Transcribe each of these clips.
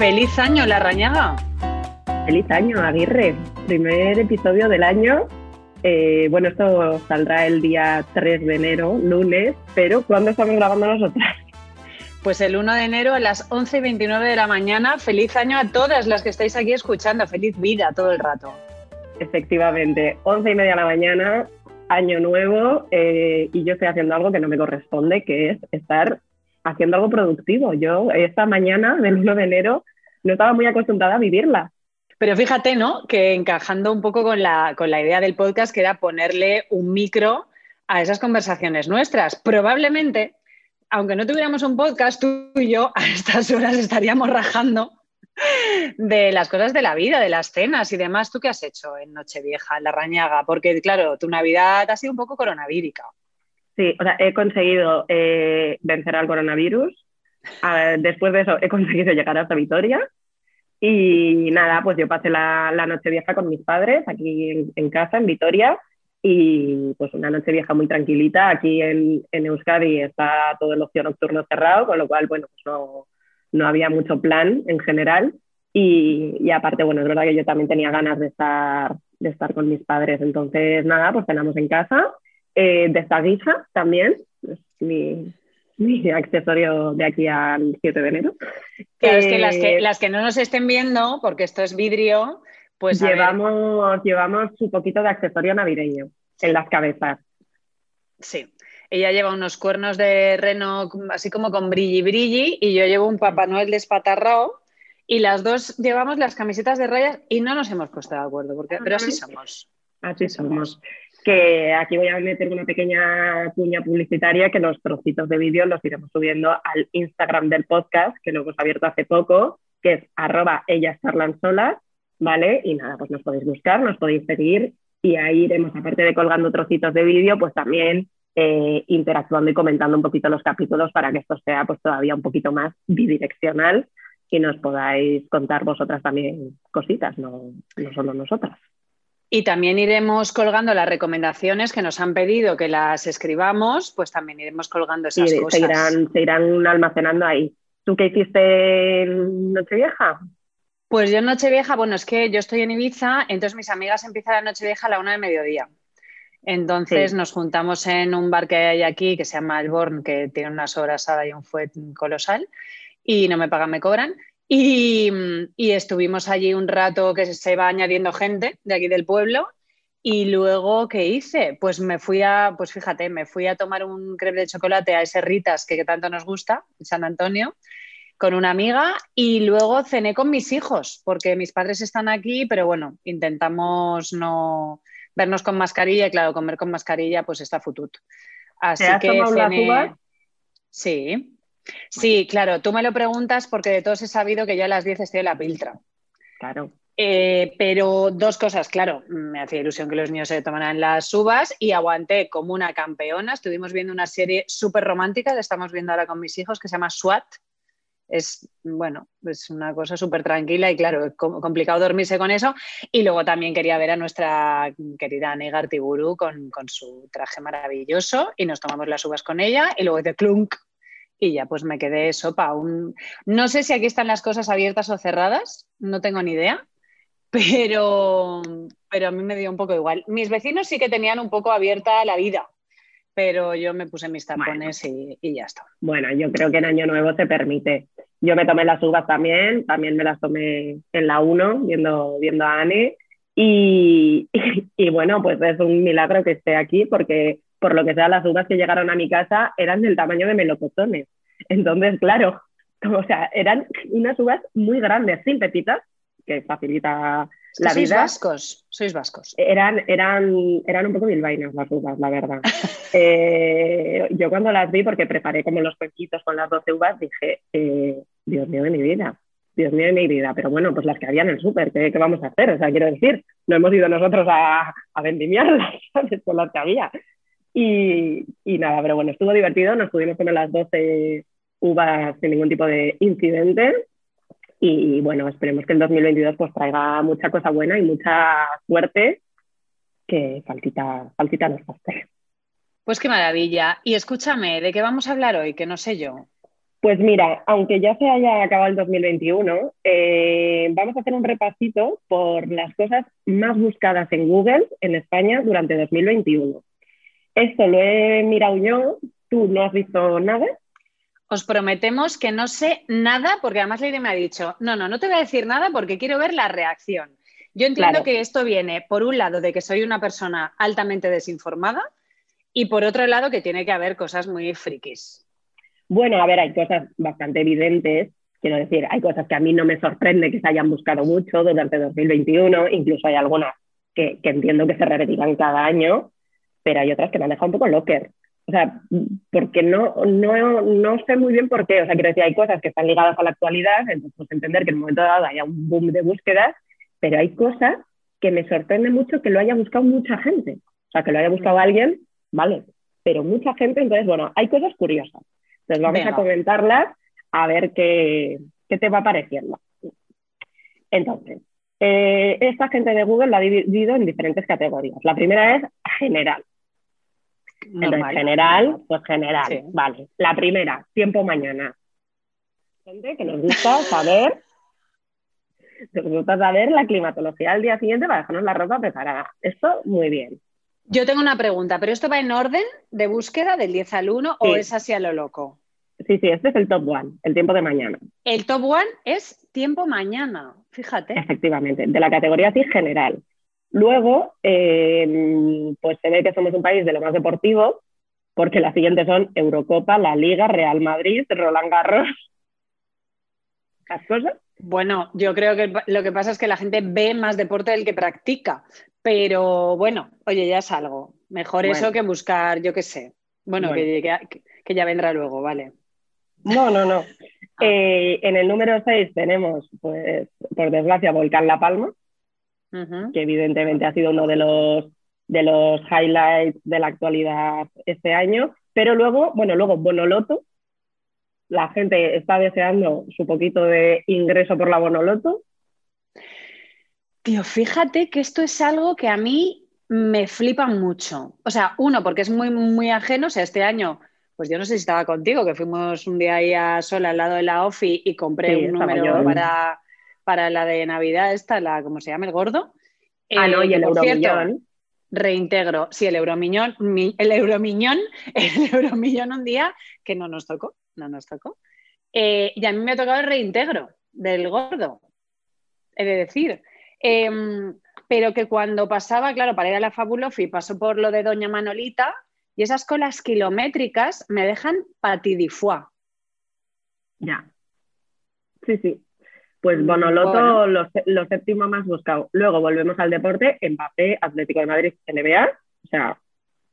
Feliz año, La Rañaga. Feliz año, Aguirre. Primer episodio del año. Eh, bueno, esto saldrá el día 3 de enero, lunes, pero ¿cuándo estamos grabando nosotras? Pues el 1 de enero a las 11 y 29 de la mañana. Feliz año a todas las que estáis aquí escuchando. Feliz vida todo el rato. Efectivamente, 11 y media de la mañana, año nuevo, eh, y yo estoy haciendo algo que no me corresponde, que es estar haciendo algo productivo. Yo esta mañana del 1 de enero no estaba muy acostumbrada a vivirla. Pero fíjate, ¿no? Que encajando un poco con la, con la idea del podcast, que era ponerle un micro a esas conversaciones nuestras. Probablemente, aunque no tuviéramos un podcast, tú y yo a estas horas estaríamos rajando de las cosas de la vida, de las cenas y demás. ¿Tú qué has hecho en Nochevieja, en la Rañaga? Porque, claro, tu Navidad ha sido un poco coronavírica. Sí, o sea, he conseguido eh, vencer al coronavirus. Después de eso, he conseguido llegar hasta Vitoria. Y nada, pues yo pasé la, la noche vieja con mis padres aquí en, casa, en Vitoria. Y pues una noche vieja muy tranquilita. Aquí en, en, Euskadi está todo el ocio nocturno cerrado, con lo cual, bueno, pues no, no había mucho plan en general. Y, y, aparte, bueno, es verdad que yo también tenía ganas de estar, de estar con mis padres. Entonces, nada, pues cenamos en casa eh, de esta guisa también, es mi, accesorio de aquí al 7 de enero. Claro, es que las, que eh, las que no nos estén viendo, porque esto es vidrio, pues... Llevamos, llevamos un poquito de accesorio navideño en las cabezas. Sí. Ella lleva unos cuernos de reno así como con brilli brilli y yo llevo un Papá Noel despatarrado y las dos llevamos las camisetas de rayas y no nos hemos puesto de acuerdo, porque, pero así somos. Así somos que aquí voy a meter una pequeña cuña publicitaria que los trocitos de vídeo los iremos subiendo al Instagram del podcast, que lo hemos abierto hace poco, que es arroba ellas charlan solas, ¿vale? Y nada, pues nos podéis buscar, nos podéis seguir y ahí iremos, aparte de colgando trocitos de vídeo, pues también eh, interactuando y comentando un poquito los capítulos para que esto sea pues todavía un poquito más bidireccional y nos podáis contar vosotras también cositas, no, no solo nosotras. Y también iremos colgando las recomendaciones que nos han pedido que las escribamos, pues también iremos colgando esas cosas. Se irán, se irán almacenando ahí. ¿Tú qué hiciste en Nochevieja? Pues yo en Nochevieja, bueno, es que yo estoy en Ibiza, entonces mis amigas empiezan la Nochevieja a la una de mediodía. Entonces nos juntamos en un bar que hay aquí que se llama Alborn, que tiene una sobrasada y un fuet colosal, y no me pagan, me cobran. Y, estuvimos allí un rato que se va añadiendo gente de aquí del pueblo. Y luego, ¿qué hice? Pues me fui a, pues fíjate, me fui a tomar un crepe de chocolate a ese Ritas que, tanto nos gusta, en San Antonio, con una amiga y luego cené con mis hijos, porque mis padres están aquí, pero bueno, intentamos no vernos con mascarilla y claro, comer con mascarilla pues está futut. Así que cené... Sí, Sí, claro, tú me lo preguntas porque de todos he sabido que ya a las 10 estoy en la piltra. Claro. Eh, pero dos cosas, claro, me hacía ilusión que los niños se tomaran las uvas y aguanté como una campeona. Estuvimos viendo una serie súper romántica que estamos viendo ahora con mis hijos que se llama SWAT. Es, bueno, es una cosa súper tranquila y claro, es complicado dormirse con eso. Y luego también quería ver a nuestra querida Negar Tiburu con, con su traje maravilloso y nos tomamos las uvas con ella y luego de clunk y ya pues me quedé sopa. Un... No sé si aquí están las cosas abiertas o cerradas, no tengo ni idea, pero, pero a mí me dio un poco igual. Mis vecinos sí que tenían un poco abierta la vida, pero yo me puse mis tapones y, ya está. Bueno, yo creo que en Año Nuevo se permite. Yo me tomé las uvas también, también me las tomé en la 1 viendo, viendo a Anne. Y, y, bueno, pues es un milagro que esté aquí porque por lo que sea, las uvas que llegaron a mi casa eran del tamaño de melocotones. Entonces, claro, o sea, eran unas uvas muy grandes, sin petitas, que facilita la sois vida. vascos, sois vascos. Eran, eran, eran un poco bilbainas las uvas, la verdad. Eh, yo cuando las vi, porque preparé como los cuenquitos con las 12 uvas, dije, eh, Dios mío de mi vida, Dios mío de mi vida, pero bueno, pues las que había en el súper, ¿qué, vamos a hacer? O sea, quiero decir, no hemos ido nosotros a, a vendimiarlas, ¿sabes? Con las que había. Y, nada, pero bueno, estuvo divertido, nos pudimos comer las 12 uvas sin ningún tipo de incidente. Y bueno, esperemos que el 2022 pues traiga mucha cosa buena y mucha suerte, que faltita, faltita nos Pues qué maravilla. Y escúchame, ¿de qué vamos a hablar hoy? Que no sé yo. Pues mira, aunque ya se haya acabado el 2021, eh, vamos a hacer un repasito por las cosas más buscadas en Google en España durante 2021. Esto lo he mirado yo, tú no has visto nada. Os prometemos que no sé nada, porque además Leire me ha dicho, no, no, no te voy a decir nada porque quiero ver la reacción. Yo entiendo que esto viene, por un lado, de que soy una persona altamente desinformada y por otro lado, que tiene que haber cosas muy frikis. Bueno, a ver, hay cosas bastante evidentes. Quiero decir, hay cosas que a mí no me sorprende que se hayan buscado mucho durante 2021, incluso hay algunas que, entiendo que se repetirán cada año, pero hay otras que me han dejado un poco locker. O sea, porque no, no, no sé muy bien por qué. O sea, quiero decir, hay cosas que están ligadas a la actualidad, entonces pues, entender que en un momento dado haya un boom de búsquedas, pero hay cosas que me sorprende mucho que lo haya buscado mucha gente. O sea, que lo haya buscado alguien, vale, pero mucha gente, entonces, bueno, hay cosas curiosas. Entonces vamos a comentarlas a ver qué, te va pareciendo. Entonces, eh, esta gente de Google la ha dividido en diferentes categorías. La primera es general. Entonces, general, pues general, vale. La primera, tiempo mañana. Gente que nos gusta saber, nos gusta saber la climatología al día siguiente para dejarnos la ropa preparada. Esto, muy bien. Yo tengo una pregunta, ¿pero esto va en orden de búsqueda del 10 al 1 o es así a lo loco? Sí, sí, este es el top one, el tiempo de mañana. El top one es tiempo mañana, fíjate. Efectivamente, de la categoría así general. Luego, em, pues se ve que somos un país de lo más deportivo, porque las siguientes son Eurocopa, la Liga, Real Madrid, Roland Garros. Las cosas. Bueno, yo creo que lo que pasa es que la gente ve más deporte del que practica, pero bueno, oye, ya es algo. Mejor eso que buscar, yo qué sé. Bueno, Que, ya vendrá luego, vale. No, no, no. Ah. Eh, en el número 6 tenemos, pues, por desgracia, Volcán La Palma, que evidentemente ha sido uno de los, de los highlights de la actualidad este año. Pero luego, bueno, luego Bonoloto. La gente está deseando su poquito de ingreso por la Bonoloto. Tío, fíjate que esto es algo que a mí me flipa mucho. O sea, uno, porque es muy, muy ajeno. O sea, este año, pues yo no sé si estaba contigo, que fuimos un día ahí a sola al lado de la OFI y compré un número para, para la de Navidad, esta, la, ¿cómo se llama? El gordo. Ah, no, y el euromillón. Reintegro, sí, el euromillón, el euromillón, el euromillón un día que no nos tocó, no nos tocó. Eh, y a mí me ha tocado el reintegro del gordo, he de decir. Em, pero que cuando pasaba, claro, para ir a la Fabulofi, pasó por lo de Doña Manolita y esas colas kilométricas me dejan patidifuá. Ya. Sí, sí. Pues Bonoloto, lo, lo, séptimo más buscado. Luego volvemos al deporte, Mbappé, Atlético de Madrid, NBA. O sea,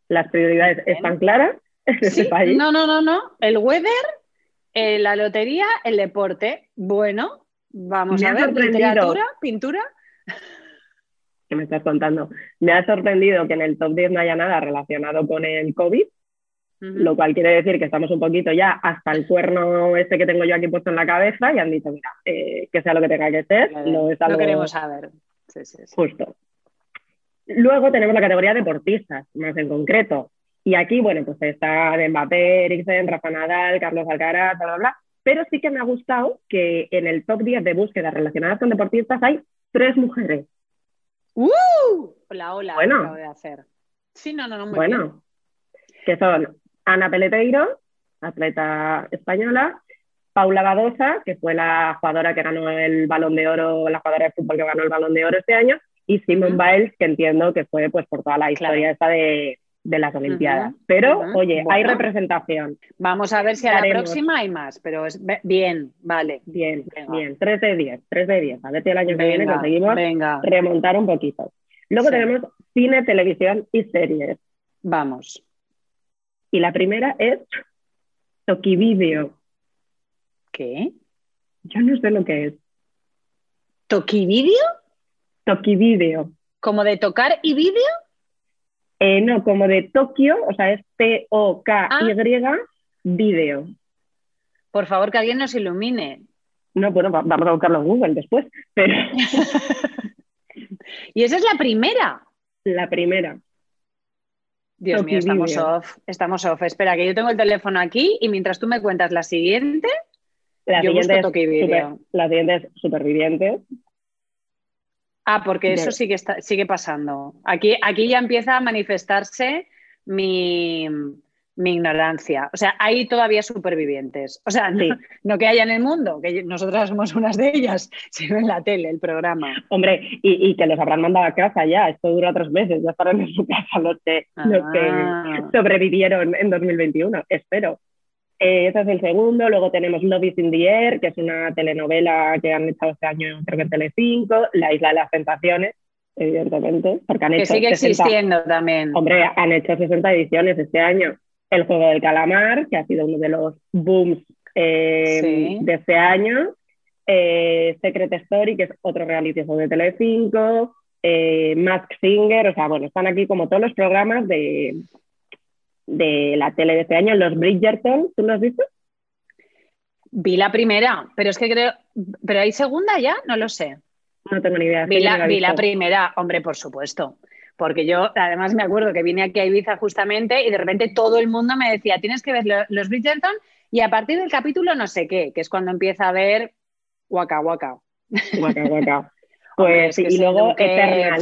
las prioridades están claras en ese país. No, no, no, no. El weather, eh, la lotería, el deporte. Bueno, vamos a ver, literatura, pintura que me estás contando. Me ha sorprendido que en el top 10 no haya nada relacionado con el COVID, lo cual quiere decir que estamos un poquito ya hasta el cuerno este que tengo yo aquí puesto en la cabeza y han dicho, mira, eh, que sea lo que tenga que ser. Lo, queremos saber. Justo. Luego tenemos la categoría deportistas, más en concreto. Y aquí, bueno, pues está Mbappé, Eriksen, Rafa Nadal, Carlos Alcaraz, bla, bla, bla. Pero sí que me ha gustado que en el top 10 de búsquedas relacionadas con deportistas hay tres mujeres. ¡Uh! Hola, hola, bueno. acabo de hacer. Sí, no, no, no, muy Bueno, que son Ana Peleteiro, atleta española, Paula Badosa, que fue la jugadora que ganó el Balón de Oro, la jugadora de fútbol que ganó el Balón de Oro este año, y Simon Biles, que entiendo que fue pues por toda la historia esta de, de las Olimpiadas. Pero, oye, hay representación. Vamos a ver si a la próxima hay más, pero es bien, vale. Bien, bien. 3 de 10, 3 de 10. A ver si el año que viene conseguimos remontar un poquito. Luego tenemos cine, televisión y series. Vamos. Y la primera es Tokivideo. ¿Qué? Yo no sé lo que es. ¿Tokivideo? Tokivideo. ¿Como de tocar y vídeo? Eh, no, como de Tokio, o sea, es T-O-K-Y, ah. video. Por favor, que alguien nos ilumine. No, bueno, vamos a buscarlo en Google después, pero... ¿Y esa es la primera? La primera. Dios mío, estamos off, estamos off. Espera, que yo tengo el teléfono aquí y mientras tú me cuentas la siguiente, La Yo siguiente, busco es Toki Video. super- la siguiente es Supervivientes. Ah, porque eso De- sigue, está- sigue pasando. Aquí, aquí ya empieza a manifestarse mi, mi ignorancia. O sea, hay todavía supervivientes. O sea, no, Sí. no que haya en el mundo, que nosotras somos unas de ellas, sino en la tele, el programa. Hombre, y, y que los habrán mandado a casa ya. Esto dura tres meses. Ya estarán en su casa los que, los que Ah. sobrevivieron en 2021. Espero. Eh, ese es el segundo. Luego tenemos Love is in the Air, que es una telenovela que han hecho este año, creo que en Telecinco. La Isla de las Tentaciones, evidentemente. Porque han Que hecho sigue 60 existiendo también. Hombre, han hecho 60 ediciones este año. El juego del calamar, que ha sido uno de los booms eh, Sí. de este año. Eh, Secret Story, que es otro reality show de Telecinco. Eh, Mask Singer, o sea, bueno, están aquí como todos los programas de, de la tele de este año. Los Bridgerton, ¿tú los has visto? Vi la primera, pero es que creo. ¿Pero hay segunda ya? No lo sé. No tengo ni idea. Vi la, vi primera, hombre, por supuesto. Porque yo, además, me acuerdo que vine aquí a Ibiza justamente y de repente todo el mundo me decía: tienes que ver lo- los Bridgerton y a partir del capítulo no sé qué, que es cuando empieza a ver Waka Waka. Guaca. Hombre, Pues es que y luego Eternal.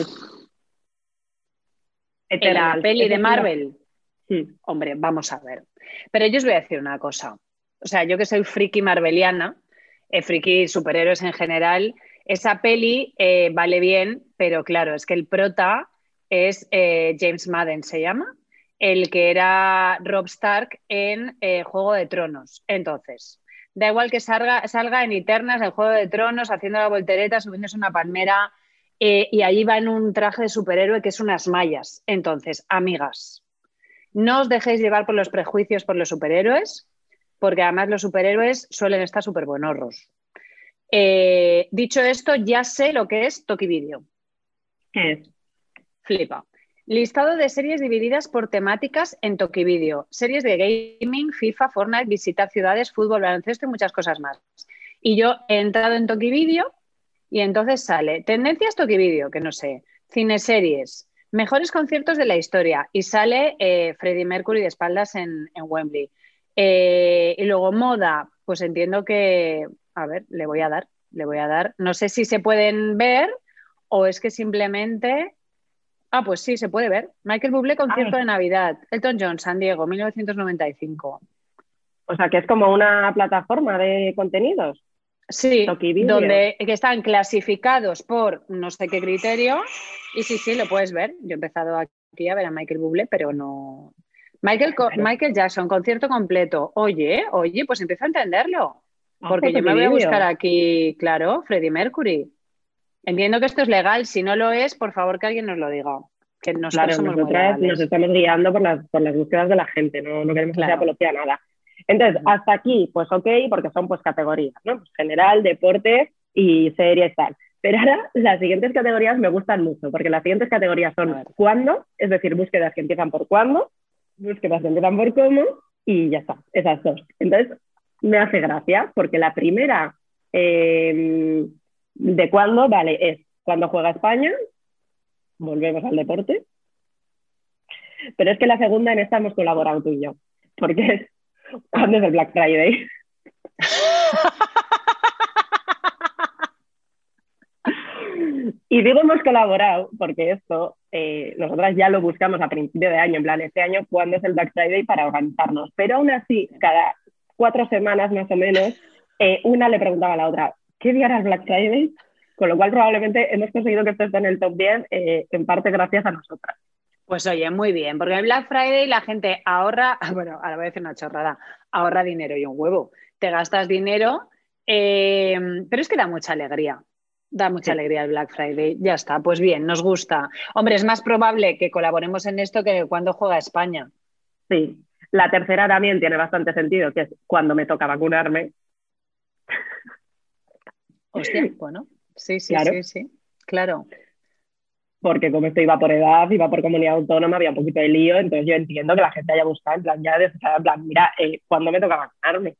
En la Eternal. peli de Marvel. Sí. Hombre, vamos a ver. Pero yo os voy a decir una cosa. O sea, yo que soy friki marveliana, eh, friki superhéroes en general, esa peli eh, vale bien, pero claro, es que el prota es eh, James Madden, se llama, el que era Rob Stark en eh, Juego de Tronos. Entonces, da igual que salga, en Eternas, en Juego de Tronos, haciendo la voltereta, subiéndose una palmera, y allí va en un traje de superhéroe que es unas mallas. Entonces, amigas, no os dejéis llevar por los prejuicios por los superhéroes, porque además los superhéroes suelen estar súper buenorros. Eh, dicho esto, ya sé lo que es Toki Video. ¿Qué es? Flipa. Listado de series divididas por temáticas en Toki Video. Series de gaming, FIFA, Fortnite, visitar ciudades, fútbol, baloncesto y muchas cosas más. Y yo he entrado en Toki Video y entonces sale tendencias Toki Video, que no sé, cineseries, mejores conciertos de la historia y sale eh, Freddie Mercury de espaldas en, en Wembley. Eh, y luego moda, pues entiendo que, a ver, le voy a dar, le voy a dar. No sé si se pueden ver o es que simplemente... Ah, pues sí, se puede ver. Michael Bublé, concierto Ah. de Navidad. Elton John, San Diego, 1995. O sea, que es como una plataforma de contenidos. Sí, donde que están clasificados por no sé qué criterio. Y sí, sí, lo puedes ver. Yo he empezado aquí a ver a Michael Bublé, pero no. Michael. Michael Jackson, concierto completo. Oye, oye, pues empiezo a entenderlo. Ah, Porque yo me voy a buscar aquí, claro, Freddie Mercury. Entiendo que esto es legal. Si no lo es, por favor que alguien nos lo diga. Que Claro, nosotras nos estamos guiando por las, por las búsquedas de la gente, no, no queremos Claro. que sea apología a nada. Entonces, hasta aquí, pues ok, porque son pues categorías, ¿no? Pues general, deporte y series tal. Pero ahora las siguientes categorías me gustan mucho, porque las siguientes categorías son cuándo, es decir, búsquedas que empiezan por cuándo, búsquedas que empiezan por cómo, y ya está, esas dos. Entonces, me hace gracia, porque la primera eh, de cuándo, vale, es cuando juega España, volvemos al deporte. Pero es que la segunda en esta hemos colaborado tú y yo, porque es cuando es el Black Friday. Y digo hemos colaborado porque esto eh, nosotras ya lo buscamos a principio de año, en plan este año, ¿cuándo es el Black Friday para organizarnos? Pero aún así, cada cuatro semanas más o menos, eh, una le preguntaba a la otra, ¿qué día era el Black Friday? Con lo cual probablemente hemos conseguido que esto esté en el top 10, eh, en parte gracias a nosotras. Pues oye, muy bien, porque en Black Friday la gente ahorra, bueno, ahora voy a decir una chorrada, ahorra dinero y un huevo. Te gastas dinero, eh, pero es que da mucha alegría. Da mucha Sí. alegría el Black Friday. Ya está, pues bien, nos gusta. Hombre, es más probable que colaboremos en esto que cuando juega España. Sí. La tercera también tiene bastante sentido, que es cuando me toca vacunarme. Hostia, bueno, sí, sí, Claro. sí, sí. Claro. Porque como esto iba por edad, iba por comunidad autónoma, había un poquito de lío, entonces yo entiendo que la gente haya buscado en plan ya desesperada, en plan, mira, eh, ¿cuándo me toca vacunarme?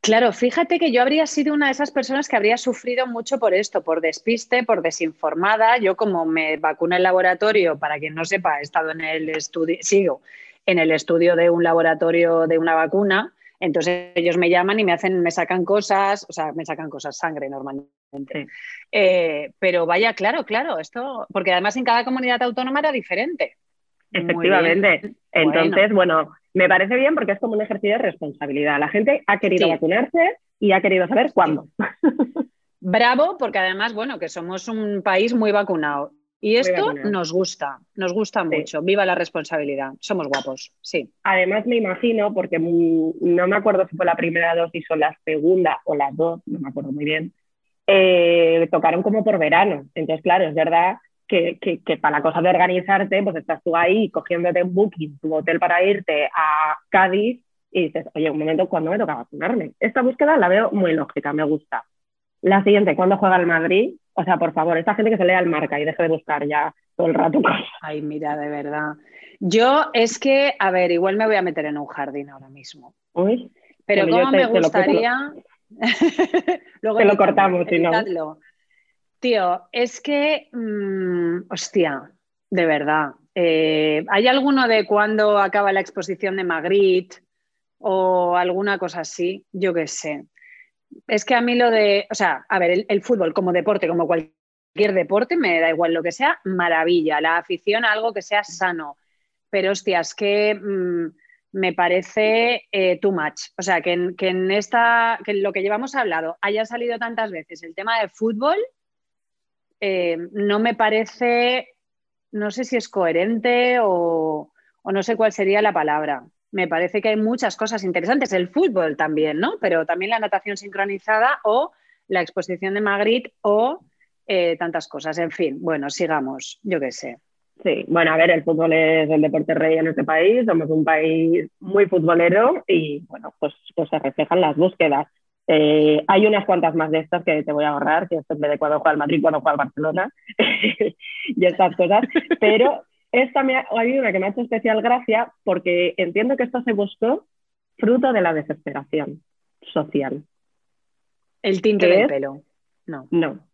Claro, fíjate que yo habría sido una de esas personas que habría sufrido mucho por esto, por despiste, por desinformada. Yo como me vacuné en laboratorio, para quien no sepa, he estado en el estudio, sigo en el estudio de un laboratorio de una vacuna. Entonces ellos me llaman y me hacen, me sacan cosas, o sea, me sacan cosas, sangre normalmente. Eh, pero vaya, claro, claro, esto, porque además en cada comunidad autónoma era diferente. Efectivamente. Entonces, bueno. me parece bien porque es como un ejercicio de responsabilidad. La gente ha querido vacunarse y ha querido saber cuándo. Bravo, porque además, bueno, que somos un país muy vacunado. Y esto nos gusta, nos gusta mucho. Viva la responsabilidad. Somos guapos, sí. Además, me imagino, porque no me acuerdo si fue la primera dosis o la segunda o las dos, no me acuerdo muy bien, eh, tocaron como por verano. Entonces, claro, es verdad que, para la cosa de organizarte, pues estás tú ahí cogiéndote un booking, tu hotel para irte a Cádiz y dices, oye, un momento, ¿cuándo me toca vacunarme? Esta búsqueda la veo muy lógica, me gusta. La siguiente, ¿cuándo juega el Madrid? O sea, por favor, esta gente que se lea el marca y deje de buscar ya todo el rato. Ay, mira, de verdad. Yo es que, a ver, igual me voy a meter en un jardín ahora mismo. Uy, Pero cómo me gustaría. Luego te lo cortamos, si no. Tío, es que, mm, hostia, de verdad. Eh, ¿Hay alguno de cuándo acaba la exposición de Magritte o alguna cosa así? Yo qué sé es que a mí lo de, o sea, a ver, el, fútbol como deporte, como cualquier deporte, me da igual lo que sea, maravilla. La afición a algo que sea sano. Pero hostias, que mm, me parece eh, too much. O sea, que en, que en esta, que lo que llevamos hablado haya salido tantas veces el tema de fútbol, eh, no me parece, no sé si es coherente o no sé cuál sería la palabra me parece que hay muchas cosas interesantes. El fútbol también, ¿no? Pero también la natación sincronizada o la exposición de Magritte o eh, tantas cosas. En fin, bueno, sigamos, yo qué sé. Sí, bueno, a ver, el fútbol es el deporte rey en este país, somos un país muy futbolero y, bueno, pues, pues se reflejan las búsquedas. Eh, hay unas cuantas más de estas que te voy a ahorrar, que es en de cuando juega el Madrid, cuando juega el Barcelona y estas cosas, pero esta me ha, una que me ha hecho especial gracia porque entiendo que esto se buscó fruto de la desesperación social. El tinte del pelo. No. No.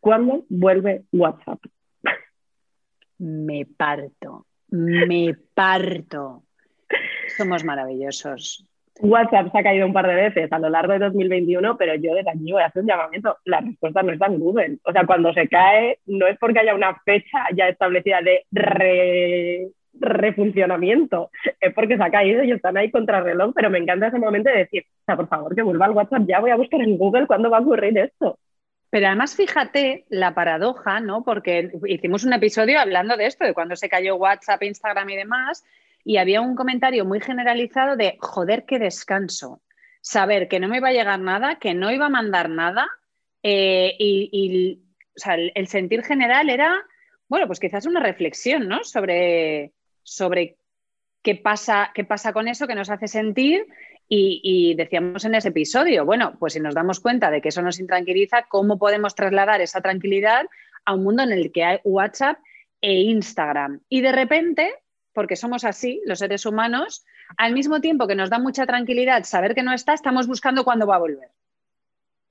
¿Cuándo vuelve WhatsApp? Me parto. Me parto. Somos maravillosos. WhatsApp se ha caído un par de veces a lo largo de 2021, pero yo desde aquí voy a hacer un llamamiento. La respuesta no está en Google. O sea, cuando se cae, no es porque haya una fecha ya establecida de refuncionamiento, es porque se ha caído y están ahí contra reloj, pero me encanta ese momento de decir, o sea, por favor, que vuelva al WhatsApp, ya voy a buscar en Google cuándo va a ocurrir esto. Pero además fíjate la paradoja, ¿no? Porque hicimos un episodio hablando de esto, de cuando se cayó WhatsApp, Instagram y demás, y había un comentario muy generalizado de, joder, qué descanso. Saber que no me iba a llegar nada, que no iba a mandar nada eh, y, el, sentir general era, bueno, pues quizás una reflexión, ¿no? Sobre, sobre qué pasa, qué pasa con eso, que nos hace sentir y, y, decíamos en ese episodio, bueno, pues si nos damos cuenta de que eso nos intranquiliza, ¿cómo podemos trasladar esa tranquilidad a un mundo en el que hay WhatsApp e Instagram? Y de repente porque somos así, los seres humanos, al mismo tiempo que nos da mucha tranquilidad saber que no está, estamos buscando cuándo va a volver.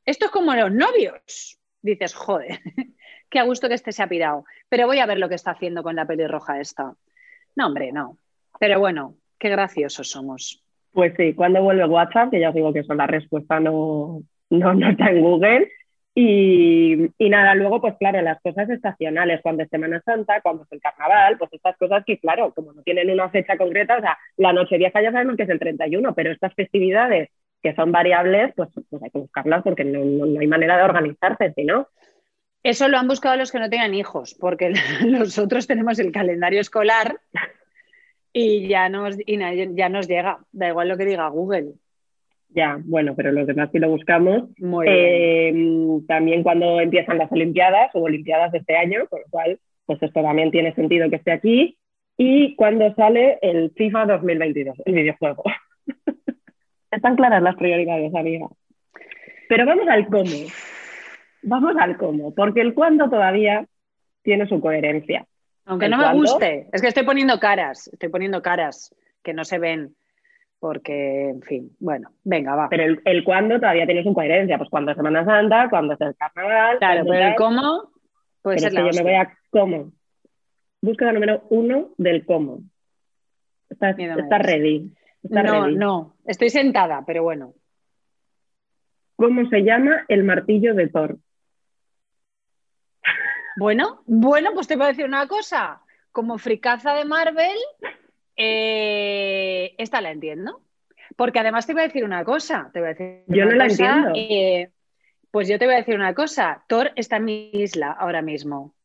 Esto es como los novios. Dices, joder, qué a gusto que este se ha pirado, pero voy a ver lo que está haciendo con la pelirroja esta. No, hombre, no. Pero bueno, qué graciosos somos. Pues sí, cuando vuelve WhatsApp, que ya os digo que eso la respuesta no, no, no está en Google, y, nada, luego, pues claro, las cosas estacionales, cuando es Semana Santa, cuando es el carnaval, pues estas cosas que, claro, como no tienen una fecha concreta, o sea, la noche vieja ya sabemos que es el 31, pero estas festividades que son variables, pues, pues hay que buscarlas porque no, hay manera de organizarse, ¿sí, no? Eso lo han buscado los que no tengan hijos, porque nosotros tenemos el calendario escolar y ya nos, y ya nos llega, da igual lo que diga Google. Ya, bueno, pero los demás sí lo buscamos. Eh, también cuando empiezan las Olimpiadas o Olimpiadas de este año, con lo cual, pues esto también tiene sentido que esté aquí. Y cuando sale el FIFA 2022, el videojuego. Están claras las prioridades, amiga. Pero vamos al cómo. Vamos al cómo, porque el cuándo todavía tiene su coherencia. Aunque no me guste, es que estoy poniendo caras, estoy poniendo caras que no se ven porque, en fin, bueno, venga, va. Pero el, el cuándo todavía tienes una coherencia, pues cuando es Semana Santa, cuando es el carnaval. Claro, pero el cómo, pues es que yo me voy a cómo. Búsqueda número uno del cómo. Estás, está ready. No, no, estoy sentada, pero bueno. ¿Cómo se llama el martillo de Thor? Bueno, bueno, pues te voy a decir una cosa. Como fricaza de Marvel, eh, esta la entiendo. Porque además te voy a decir una cosa. Te voy a decir yo no la entiendo. Eh, pues yo te voy a decir una cosa. Thor está en mi isla ahora mismo.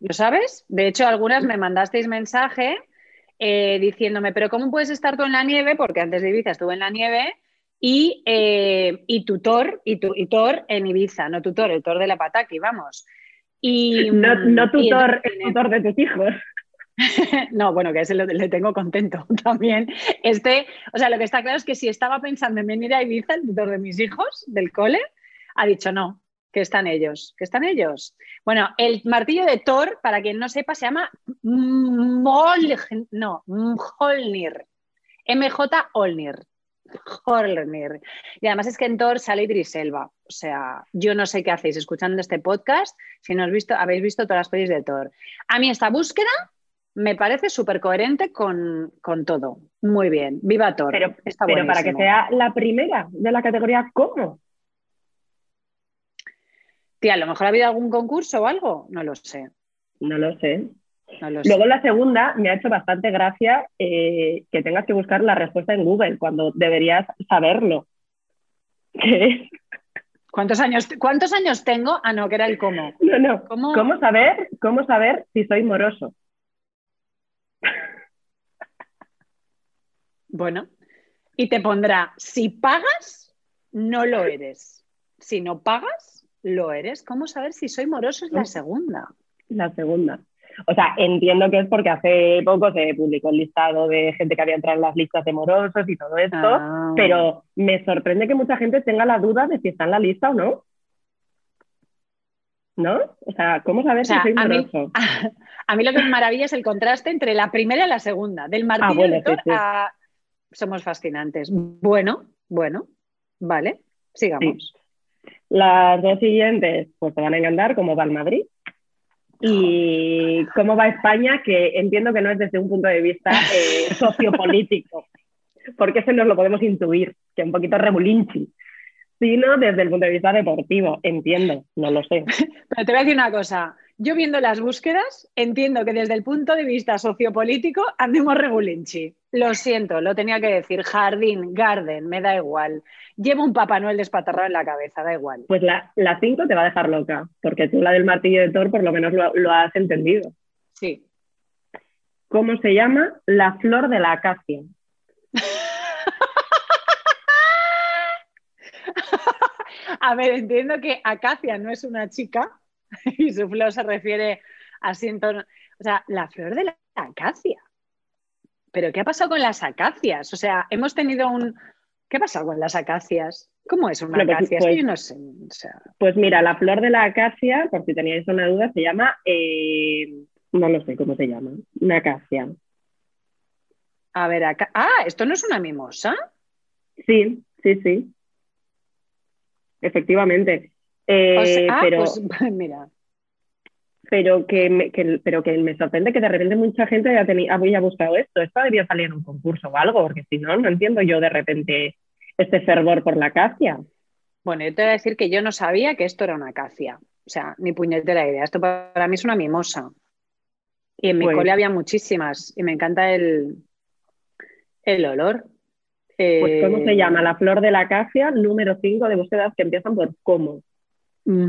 ¿Lo sabes? De hecho, algunas me mandasteis mensaje eh, diciéndome, pero ¿cómo puedes estar tú en la nieve? Porque antes de Ibiza estuve en la nieve y, y tutor, y, tu, y Thor en Ibiza, no tutor, el Thor de la Pataki, vamos. Y, no, no tutor, el tutor de tus hijos. no, bueno, que ese le tengo contento también. Este, o sea, lo que está claro es que si estaba pensando en venir a Ibiza, el tutor de mis hijos del cole, ha dicho no, que están ellos, que están ellos. Bueno, el martillo de Thor, para quien no sepa, se llama Mol, no, Mjolnir, MJ Olnir. Y además es que en Thor sale Idris. O sea, yo no sé qué hacéis escuchando este podcast si no visto, habéis visto todas las pelis de Thor. A mí esta búsqueda me parece súper coherente con, todo. Muy bien. Viva Thor. Pero, pero para que sea la primera de la categoría, ¿cómo? Tía, a lo mejor ha habido algún concurso o algo. No lo sé. No lo sé. Luego la segunda me ha hecho bastante gracia eh, que tengas que buscar la respuesta en Google cuando deberías saberlo. ¿Cuántos años, ¿Cuántos años tengo? Ah, no, que era el cómo. No, no. ¿Cómo, saber, ¿Cómo saber si soy moroso? Bueno, y te pondrá, si pagas, no lo eres. Si no pagas, lo eres. ¿Cómo saber si soy moroso? Es la segunda. La segunda. O sea, entiendo que es porque hace poco se publicó el listado de gente que había entrado en las listas de morosos y todo esto, ah. pero me sorprende que mucha gente tenga la duda de si está en la lista o no. ¿No? O sea, ¿cómo saber si soy moroso? A mí, lo que me maravilla es el contraste entre la primera y la segunda. Del ah, martillo a... Somos fascinantes. Bueno, bueno, vale, sigamos. Las dos siguientes, pues te van a encantar, como va el Madrid. ¿Y cómo va España? Que entiendo que no es desde un punto de vista eh, sociopolítico, porque ese nos lo podemos intuir, que es un poquito rebulinchi, sino desde el punto de vista deportivo, entiendo, no lo sé. Pero te voy a decir una cosa, yo viendo las búsquedas entiendo que desde el punto de vista sociopolítico andemos rebulinchi. Lo siento, lo tenía que decir, jardín, garden, me da igual. Llevo un Papá Noel despatarrado en la cabeza, da igual. Pues la 5 te va a dejar loca, porque tú la del martillo de Thor por lo menos lo, has entendido. Sí. ¿Cómo se llama? La flor de la acacia. a ver, entiendo que acacia no es una chica y su flor se refiere a siento, o sea, la flor de la acacia. ¿Pero qué ha pasado con las acacias? O sea, hemos tenido un, ¿Qué pasa con las acacias? ¿Cómo es una pues, acacia? Pues, no sé. Pues mira, la flor de la acacia, por si teníais una duda, se llama, eh, no lo sé cómo se llama, una acacia. A ver, acá. Ah, ¿esto no es una mimosa? Sí, sí, sí. Efectivamente. Eh, ah, pero, pues mira. Pero que, me, pero que me sorprende que de repente mucha gente haya, tenido, haya buscado esto. Esto debería salir en un concurso o algo, porque si no, no entiendo yo de repente este fervor por la acacia. Bueno, yo te voy a decir que yo no sabía que esto era una acacia. O sea, ni puñetera idea. Esto para mí es una mimosa. Y en mi pues cole había muchísimas. Y me encanta el, el olor. Pues, ¿cómo se eh, llama? La flor de la acacia, número 5 de búsquedas que empiezan por cómo.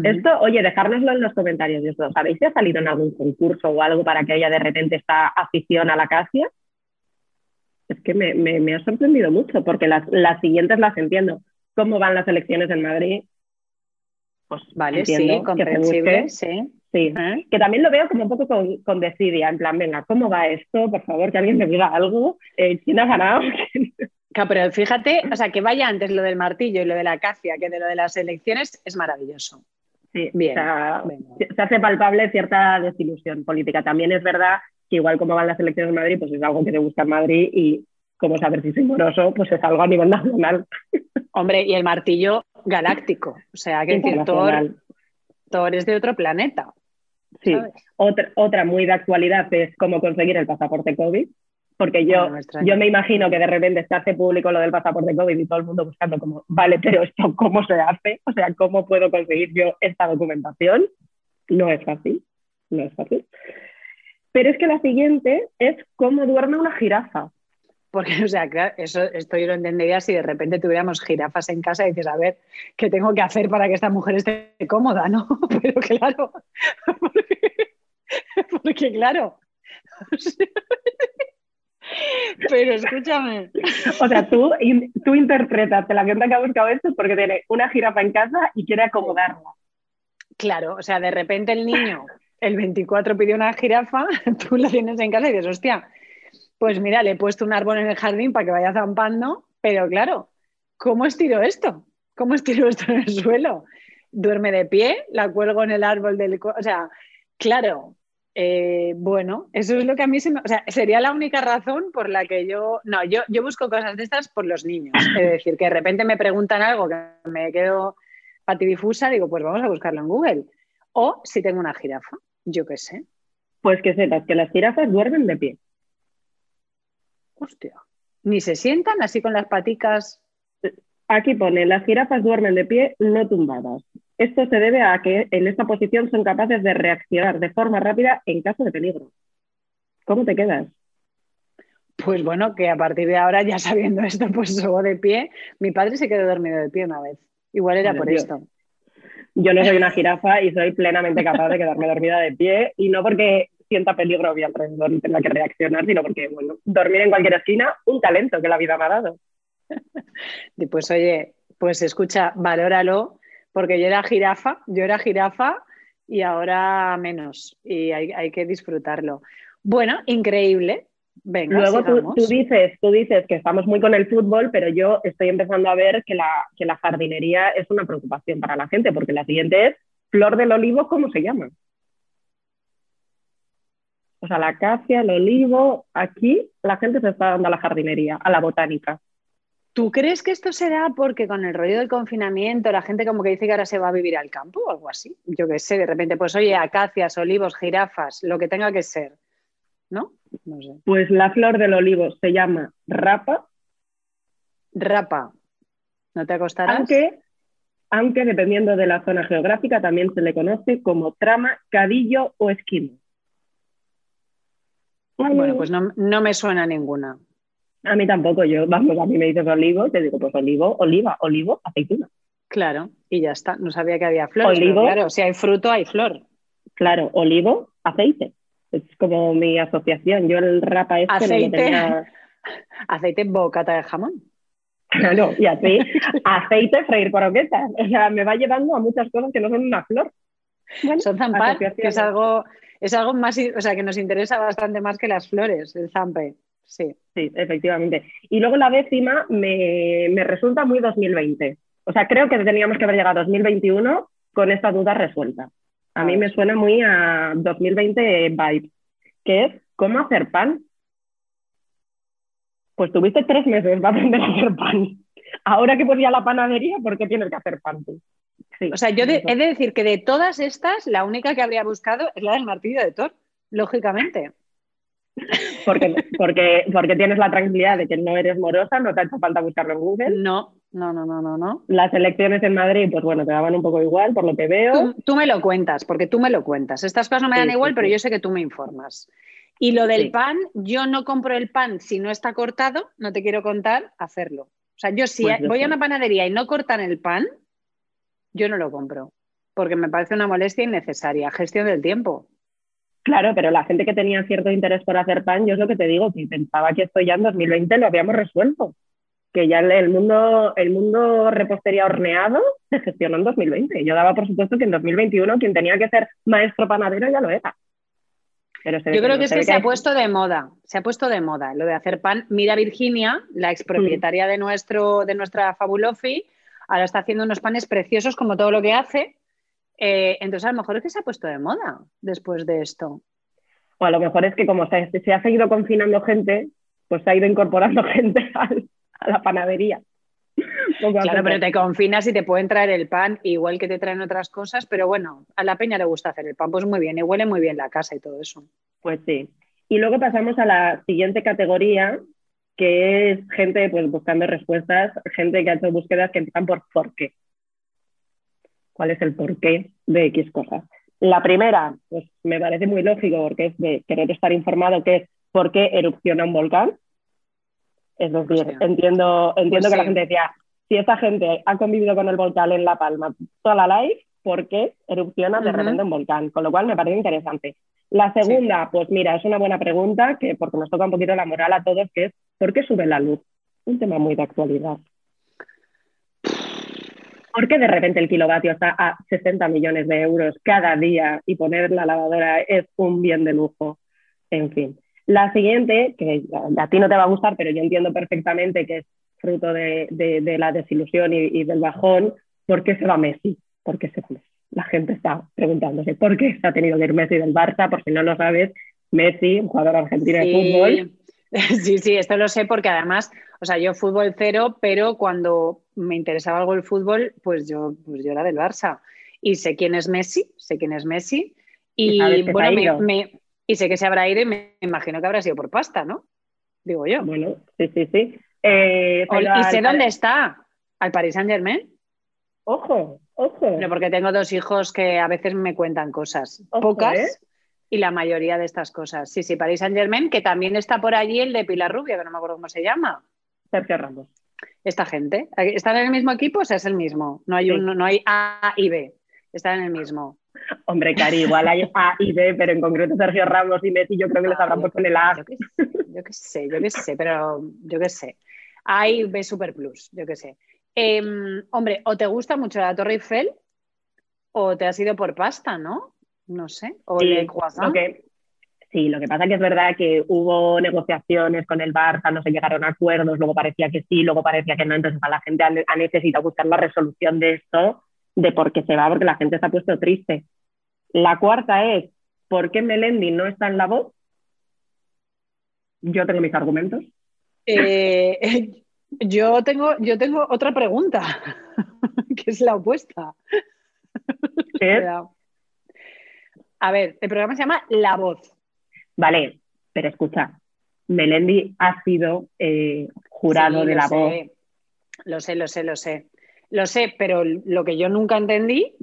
Esto, oye, dejárnoslo en los comentarios. ¿Sabéis si ha salido en algún concurso o algo para que haya de repente esta afición a la acacia? Es que me, ha sorprendido mucho, porque las, siguientes las entiendo. ¿Cómo van las elecciones en Madrid? Pues vale, sí, comprensible, sí. Sí, que también lo veo como un poco con, con, desidia, en plan, venga, ¿cómo va esto? Por favor, que alguien me diga algo. Eh, ¿Quién ha ganado? pero fíjate, o sea, que vaya antes lo del martillo y lo de la acacia que de lo de las elecciones es maravilloso. Sí, bien. se hace palpable cierta desilusión política. También es verdad que igual como van las elecciones en Madrid, pues es algo que te busca en Madrid y como saber si soy moroso, pues es algo a nivel nacional. Hombre, y el martillo galáctico, o sea, que decir, Thor, Thor es de otro planeta. Sí, otra, otra muy de actualidad es cómo conseguir el pasaporte COVID Porque yo, yo me imagino que de repente se hace público lo del pasaporte COVID y todo el mundo buscando como, vale, pero esto cómo se hace, o sea, cómo puedo conseguir yo esta documentación. No es fácil, no es fácil. Pero es que la siguiente es cómo duerme una jirafa. Porque, o sea, claro, eso esto yo lo entendería si de repente tuviéramos jirafas en casa y dices, a ver, ¿qué tengo que hacer para que esta mujer esté cómoda, no? Pero claro, porque, claro. Pero escúchame. O sea, tú, tú interpretas la gente que ha buscado esto es porque tiene una jirafa en casa y quiere acomodarla. Claro, o sea, de repente el niño, el 24 pidió una jirafa, tú la tienes en casa y dices, hostia, pues mira, le he puesto un árbol en el jardín para que vaya zampando, pero claro, ¿cómo estiro esto? ¿Cómo estiro esto en el suelo? Duerme de pie, la cuelgo en el árbol del... O sea, claro, eh, bueno, eso es lo que a mí se me... O sea, sería la única razón por la que yo... No, yo, yo busco cosas de estas por los niños. Es decir, que de repente me preguntan algo que me quedo patidifusa, digo, pues vamos a buscarlo en Google. O si tengo una jirafa, yo qué sé. Pues que sepas que las jirafas duermen de pie. Hostia. Ni se sientan así con las paticas. Aquí pone, las jirafas duermen de pie, no tumbadas. Esto se debe a que en esta posición son capaces de reaccionar de forma rápida en caso de peligro. ¿Cómo te quedas? Pues bueno, que a partir de ahora, ya sabiendo esto, pues subo de pie. Mi padre se quedó dormido de pie una vez. Igual era por esto. Yo no soy una jirafa y soy plenamente capaz de quedarme dormida de pie. Y no porque sienta peligro mi alrededor y tenga que reaccionar, sino porque, bueno, dormir en cualquier esquina, un talento que la vida me ha dado. Y pues oye, pues escucha, valóralo, porque yo era jirafa, yo era jirafa y ahora menos, y hay, que disfrutarlo. Bueno, increíble. Venga, Luego tú, dices, tú dices que estamos muy con el fútbol, pero yo estoy empezando a ver que la, que la jardinería es una preocupación para la gente, porque la siguiente es flor del olivo, ¿cómo se llama? O sea, la acacia, el olivo, aquí la gente se está dando a la jardinería, a la botánica. ¿Tú crees que esto será porque con el rollo del confinamiento la gente como que dice que ahora se va a vivir al campo o algo así? Yo qué sé, de repente, pues oye, acacias, olivos, jirafas, lo que tenga que ser, ¿no? No sé. Pues la flor del olivo se llama rapa. Rapa. ¿No te acostarás? Aunque, aunque dependiendo de la zona geográfica también se le conoce como trama, cadillo o esquimo. Bueno, pues no, me suena ninguna. A mí tampoco, yo, vamos, a mí me dices olivo, te digo, pues olivo, oliva, olivo, aceituna. Claro, y ya está, no sabía que había flores. Olivo, claro, si hay fruto, hay flor. Claro, olivo, aceite. Es como mi asociación. Yo el rapa este aceite, aceite bocata de jamón. Claro, y así, aceite freír croquetas. O sea, me va llevando a muchas cosas que no son una flor. son zampar, que es algo es algo más, o sea, que nos interesa bastante más que las flores, el zampe. Sí. Sí, efectivamente. Y luego la décima me, resulta muy 2020. O sea, creo que teníamos que haber llegado a 2021 con esta duda resuelta. A mí me suena muy a 2020 vibe, que es cómo hacer pan. Pues tuviste tres meses para aprender a hacer pan. Ahora que pues ya la panadería, ¿por qué tienes que hacer pan tú? o sea, yo he de decir que de todas estas, la única que habría buscado es la del martillo de Thor, lógicamente. Porque, porque, porque tienes la tranquilidad de que no eres morosa, no te ha hecho falta buscarlo en Google. No, no, no, no, no, no. Las elecciones en Madrid, pues bueno, te daban un poco igual, por lo que veo. Tú, me lo cuentas, porque tú me lo cuentas. Estas cosas no me dan igual, pero yo sé que tú me informas. Y lo del pan, yo no compro el pan si no está cortado, no te quiero contar, hacerlo. O sea, yo si pues voy a una panadería y no cortan el pan, yo no lo compro, porque me parece una molestia innecesaria. Gestión del tiempo. Claro, pero la gente que tenía cierto interés por hacer pan, yo es lo que te digo, que pensaba que esto ya en 2020 lo habíamos resuelto. Que ya el mundo, el mundo repostería horneado se gestionó en 2020. Yo daba por supuesto que en 2021 quien tenía que ser maestro panadero ya lo era. Pero Yo creo que es que se ha puesto de moda, se ha puesto de moda lo de hacer pan. Mira Virginia, la expropietaria mm. de, nuestro, de nuestra Fabulofi, ahora está haciendo unos panes preciosos como todo lo que hace. Eh, entonces, a lo mejor es que se ha puesto de moda después de esto. O a lo mejor es que como se, ha seguido confinando gente, pues se ha ido incorporando gente a la panadería. Claro, pero te confinas y te pueden traer el pan, igual que te traen otras cosas, pero bueno, a la peña le gusta hacer el pan, pues muy bien, y huele muy bien la casa y todo eso. Pues sí. Y luego pasamos a la siguiente categoría, que es gente pues, buscando respuestas, gente que ha hecho búsquedas que empiezan por por qué. ¿Cuál es el porqué de X cosas? La primera, pues me parece muy lógico porque es de querer estar informado, que es por qué erupciona un volcán. Es decir, entiendo, entiendo pues que la gente decía, si esta gente ha convivido con el volcán en La Palma toda la life, ¿por qué erupciona de repente un volcán? Con lo cual me parece interesante. La segunda, pues mira, es una buena pregunta, que porque nos toca un poquito la moral a todos, que es ¿por qué sube la luz? Un tema muy de actualidad. ¿Por qué de repente el kilovatio está a 60 millones de euros cada día y poner la lavadora es un bien de lujo? En fin. La siguiente, que a ti no te va a gustar, pero yo entiendo perfectamente que es fruto de, la desilusión y, del bajón, ¿por qué se va Messi? ¿Por qué se va Messi? La gente está preguntándose por qué se ha tenido que ir Messi del Barça, por si no lo sabes, Messi, un jugador argentino de fútbol. Sí, sí, esto lo sé porque además, o sea, yo fútbol cero, pero cuando me interesaba algo el fútbol, pues yo, pues yo era del Barça. Y sé quién es Messi, sé quién es Messi. Y, bueno, me, y sé que se habrá ido y me imagino que habrá sido por pasta, ¿no? Digo yo. Bueno, sí, sí, sí. Eh, ¿Y sé dónde está? ¿Al Paris Saint Germain? Ojo, ojo. Pero porque tengo dos hijos que a veces me cuentan cosas. pocas. ¿eh? Y la mayoría de estas cosas. Sí, sí, Paris Saint Germain, que también está por allí el de Pilar Rubia, que no me acuerdo cómo se llama. Sergio Ramos esta gente. ¿Están en el mismo equipo? O sea, es el mismo. No hay, no hay A y B. Están en el mismo. Hombre, Cari, igual hay A y B, pero en concreto Sergio Ramos y Messi yo creo que les habrán puesto en el A. Yo qué sé, yo qué sé, pero yo qué sé. Hay B Super Plus, yo qué sé. Em, hombre, o te gusta mucho la Torre Eiffel o te has ido por pasta, ¿no? No sé. O el croissant. Sí, lo que pasa que es verdad que hubo negociaciones con el Barça, no se llegaron a acuerdos, luego parecía que sí, luego parecía que no, entonces a la gente ha, necesitado buscar la resolución de esto, de por qué se va, porque la gente se ha puesto triste. La cuarta es, ¿por qué Melendi no está en la voz? Yo tengo mis argumentos. Eh, yo, tengo, yo tengo otra pregunta, que es la opuesta. A ver, el programa se llama La Voz. Vale, pero escucha, Melendi ha sido eh, jurado de la voz. Lo sé, lo sé, lo sé. Lo sé, pero lo que yo nunca entendí,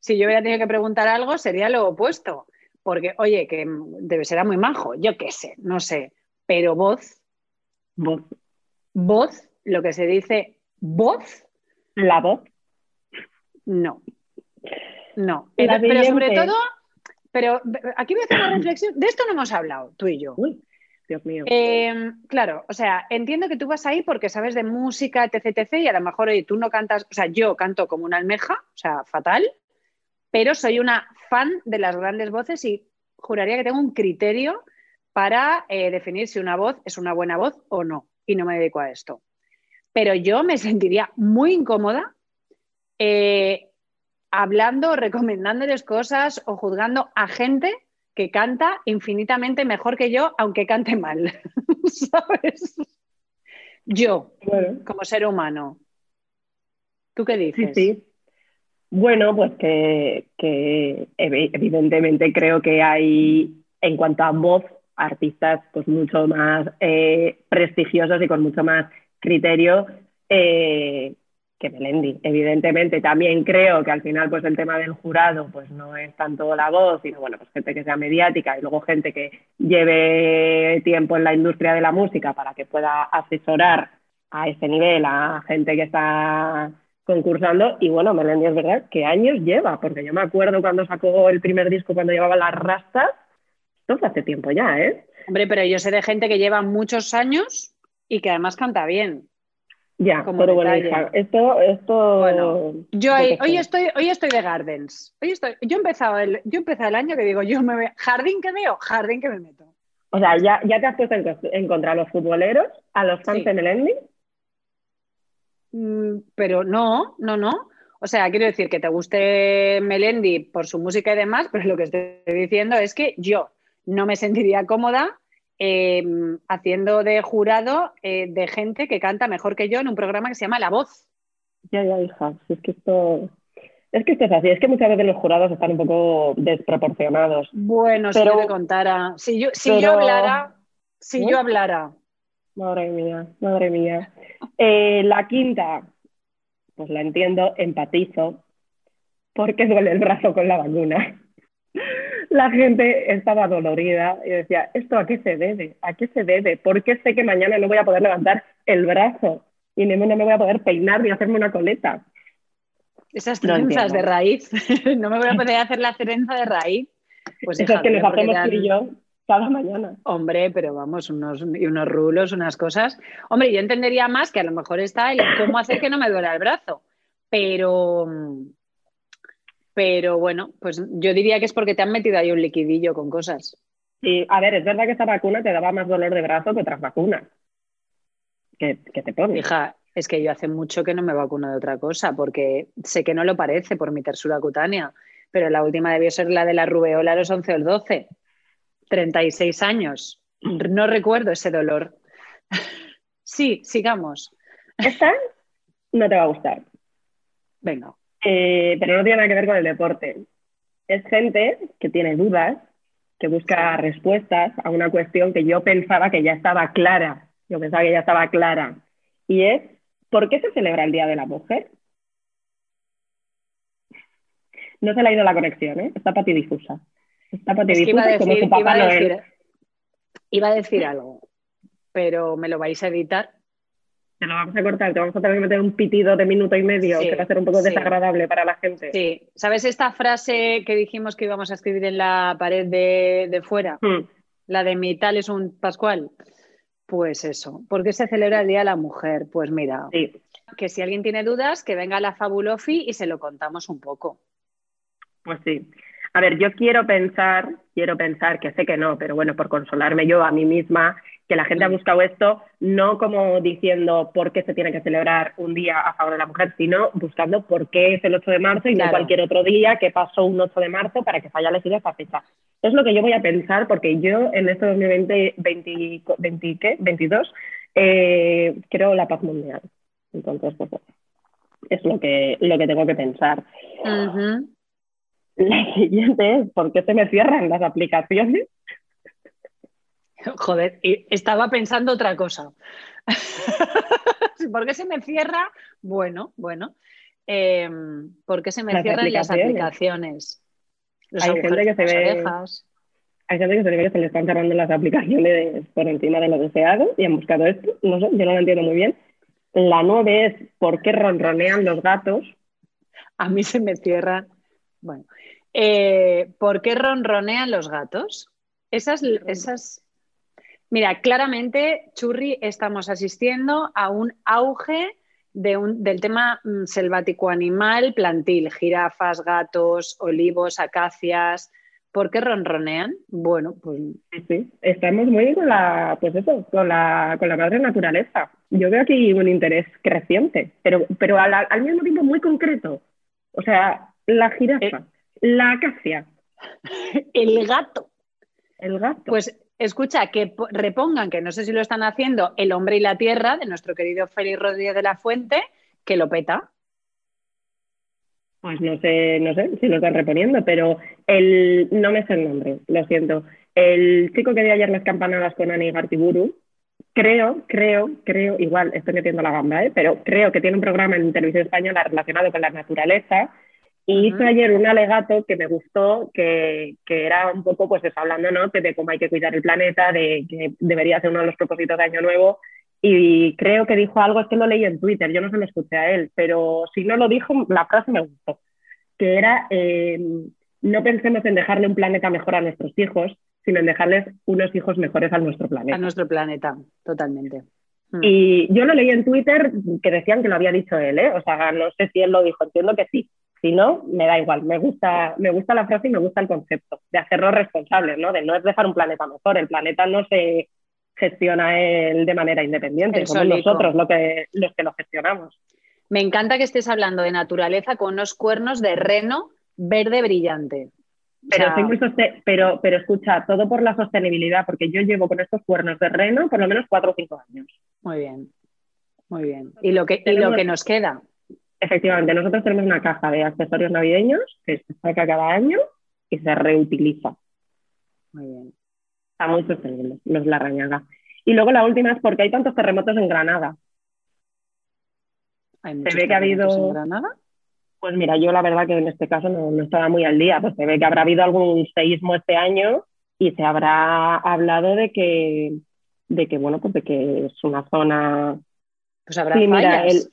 si yo hubiera tenido que preguntar algo, sería lo opuesto. Porque, oye, que debe ser muy majo, yo qué sé, no sé. Pero voz. Voz. Voz, lo que se dice voz. La voz. No. No. pero sobre todo pero aquí voy a hacer una reflexión. De esto no hemos hablado, tú y yo. Uy, Dios mío. Em, claro, o sea, entiendo que tú vas ahí porque sabes de música, etc, etc, y a lo mejor tú no cantas, o sea, yo canto como una almeja, o sea, fatal, pero soy una fan de las grandes voces y juraría que tengo un criterio para eh, definir si una voz es una buena voz o no, y no me dedico a esto. Pero yo me sentiría muy incómoda eh, hablando, recomendándoles cosas o juzgando a gente que canta infinitamente mejor que yo, aunque cante mal. ¿Sabes? Yo, como ser humano. ¿Tú qué dices? Sí, sí. Bueno, pues que, evidentemente creo que hay, en cuanto a voz, artistas pues mucho más eh, prestigiosos y con mucho más criterio eh, que Melendi. Evidentemente también creo que al final pues el tema del jurado pues no es tanto la voz, sino bueno, pues gente que sea mediática y luego gente que lleve tiempo en la industria de la música para que pueda asesorar a ese nivel a gente que está concursando y bueno, Melendi es verdad que años lleva, porque yo me acuerdo cuando sacó el primer disco cuando llevaba las rastas, esto fue hace tiempo ya, ¿eh? Hombre, pero yo sé de gente que lleva muchos años y que además canta bien. Ya, pero bueno, esto, esto. Bueno, yo hoy, estoy, hoy estoy de Gardens. Hoy estoy, yo he empezado el, yo he el año que digo, yo me veo, jardín que veo, jardín que me meto. O sea, ya, ya te has puesto en, contra a los futboleros, a los fans de Melendi. Mm, pero no, no, no. O sea, quiero decir que te guste Melendi por su música y demás, pero lo que estoy diciendo es que yo no me sentiría cómoda Em, haciendo de jurado eh, de gente que canta mejor que yo en un programa que se llama La Voz. Ya, ya, hija, es que esto... Es que esto es así, es que muchas veces los jurados están un poco desproporcionados. Bueno, si yo te contara, si yo, si yo hablara, si yo hablara. Madre mía, madre mía. Eh, la quinta, pues la entiendo, empatizo, porque duele el brazo con la vacuna. La gente estaba dolorida y decía, ¿esto a qué se debe? ¿A qué se debe? ¿Por qué sé que mañana no voy a poder levantar el brazo y no me voy a poder peinar ni hacerme una coleta? Esas trenzas de raíz. no me voy a poder hacer la trenza de raíz. Pues Esas que nos hacemos tú y yo cada mañana. Hombre, pero vamos, unos, y unos rulos, unas cosas. Hombre, yo entendería más que a lo mejor está el cómo hacer que no me duela el brazo. Pero, pero bueno, pues yo diría que es porque te han metido ahí un liquidillo con cosas. Sí, a ver, es verdad que esta vacuna te daba más dolor de brazo que otras vacunas. Que, te pones. Hija, es que yo hace mucho que no me vacuno de otra cosa, porque sé que no lo parece por mi tersura cutánea, pero la última debió ser la de la rubeola a los 11 o el 12. 36 años. No recuerdo ese dolor. sí, sigamos. Esta no te va a gustar. Venga. Eh, pero no tiene nada que ver con el deporte. Es gente que tiene dudas, que busca respuestas a una cuestión que yo pensaba que ya estaba clara. Yo pensaba que ya estaba clara. Y es, ¿por qué se celebra el Día de la Mujer? No se le ha ido la conexión, ¿eh? Está patidifusa. Está iba, a decir, iba, a decir, iba a decir algo, pero me lo vais a editar te lo vamos a cortar, te vamos a tener que meter un pitido de minuto y medio, que va a ser un poco desagradable para la gente. Sí, ¿sabes esta frase que dijimos que íbamos a escribir en la pared de, fuera? Hmm. La de mi tal es un Pascual. Pues eso, ¿por qué se celebra el Día de la Mujer? Pues mira, que si alguien tiene dudas, que venga a la Fabulofi y se lo contamos un poco. Pues sí. A ver, yo quiero pensar, quiero pensar, que sé que no, pero bueno, por consolarme yo a mí misma, que la gente ha buscado esto no como diciendo por qué se tiene que celebrar un día a favor de la mujer, sino buscando por qué es el 8 de marzo y no cualquier otro día que pasó un 8 de marzo para que se haya elegido esa fecha. Es lo que yo voy a pensar porque yo en este 2020, 22 eh, creo la paz mundial. Entonces, pues es lo que, lo que tengo que pensar. La siguiente es, ¿por qué se me cierran las aplicaciones? Joder, estaba pensando otra cosa. ¿Por qué se me cierra? Bueno, bueno. Em, ¿Por qué se me cierran las aplicaciones? hay gente que se ve. Hay gente que se ve que se le están cerrando las aplicaciones por encima de lo deseado y han buscado esto. No sé, yo no lo entiendo muy bien. La nueve es ¿por qué ronronean los gatos? A mí se me cierran. Bueno, eh, ¿por qué ronronean los gatos? Esas, esas. Mira, claramente, Churri, estamos asistiendo a un auge de un, del tema mm, selvático animal plantil, jirafas, gatos, olivos, acacias. ¿Por qué ronronean? Bueno, pues. Sí, estamos muy con la, pues eso, con la, con la madre naturaleza. Yo veo aquí un interés creciente, pero, pero al, al mismo tiempo muy concreto. O sea, la jirafa. Eh, la acacia. El gato. El gato. Pues escucha, que repongan, que no sé si lo están haciendo, El hombre y la tierra de nuestro querido Félix Rodríguez de la Fuente, que lo peta. Pues no sé, no sé si lo están reponiendo, pero el, no me sé el nombre, lo siento. El chico que dio ayer las campanadas con Ani Gartiburu, creo, creo, creo, igual estoy metiendo la gamba, ¿eh? pero creo que tiene un programa en televisión española relacionado con la naturaleza y hice ayer un alegato que me gustó, que, que era un poco, pues, hablando, ¿no? De cómo hay que cuidar el planeta, de que debería ser uno de los propósitos de Año Nuevo. Y creo que dijo algo, es que lo leí en Twitter, yo no se lo escuché a él, pero si no lo dijo, la frase me gustó, que era, em, no pensemos en dejarle un planeta mejor a nuestros hijos, sino en dejarles unos hijos mejores a nuestro planeta. A nuestro planeta, totalmente. Hmm. Y yo lo leí en Twitter que decían que lo había dicho él, ¿eh? O sea, no sé si él lo dijo, entiendo que sí, si no, me da igual. Me gusta, me gusta la frase y me gusta el concepto de hacerlo responsable, ¿no? De no es dejar un planeta mejor. El planeta no se gestiona él de manera independiente, somos nosotros lo que, los que lo gestionamos. Me encanta que estés hablando de naturaleza con unos cuernos de reno verde brillante. Pero, pero, pero escucha, todo por la sostenibilidad, porque yo llevo con estos cuernos de reno por lo menos cuatro o cinco años. Muy bien, muy bien. ¿Y lo que, y lo que nos queda? Efectivamente, nosotros tenemos una caja de accesorios navideños que se saca cada año y se reutiliza. Muy bien. Está muy sostenible, no es la rañaga. Y luego la última es porque hay tantos terremotos en Granada. ¿Hay Se muchos ve que ha habido- en Granada? Pues mira, yo la verdad que en este caso no, no estaba muy al día, pues se ve que habrá habido algún seísmo este año y se habrá hablado de que, de que bueno, pues de que es una zona Pues habrá Sí, mira, el-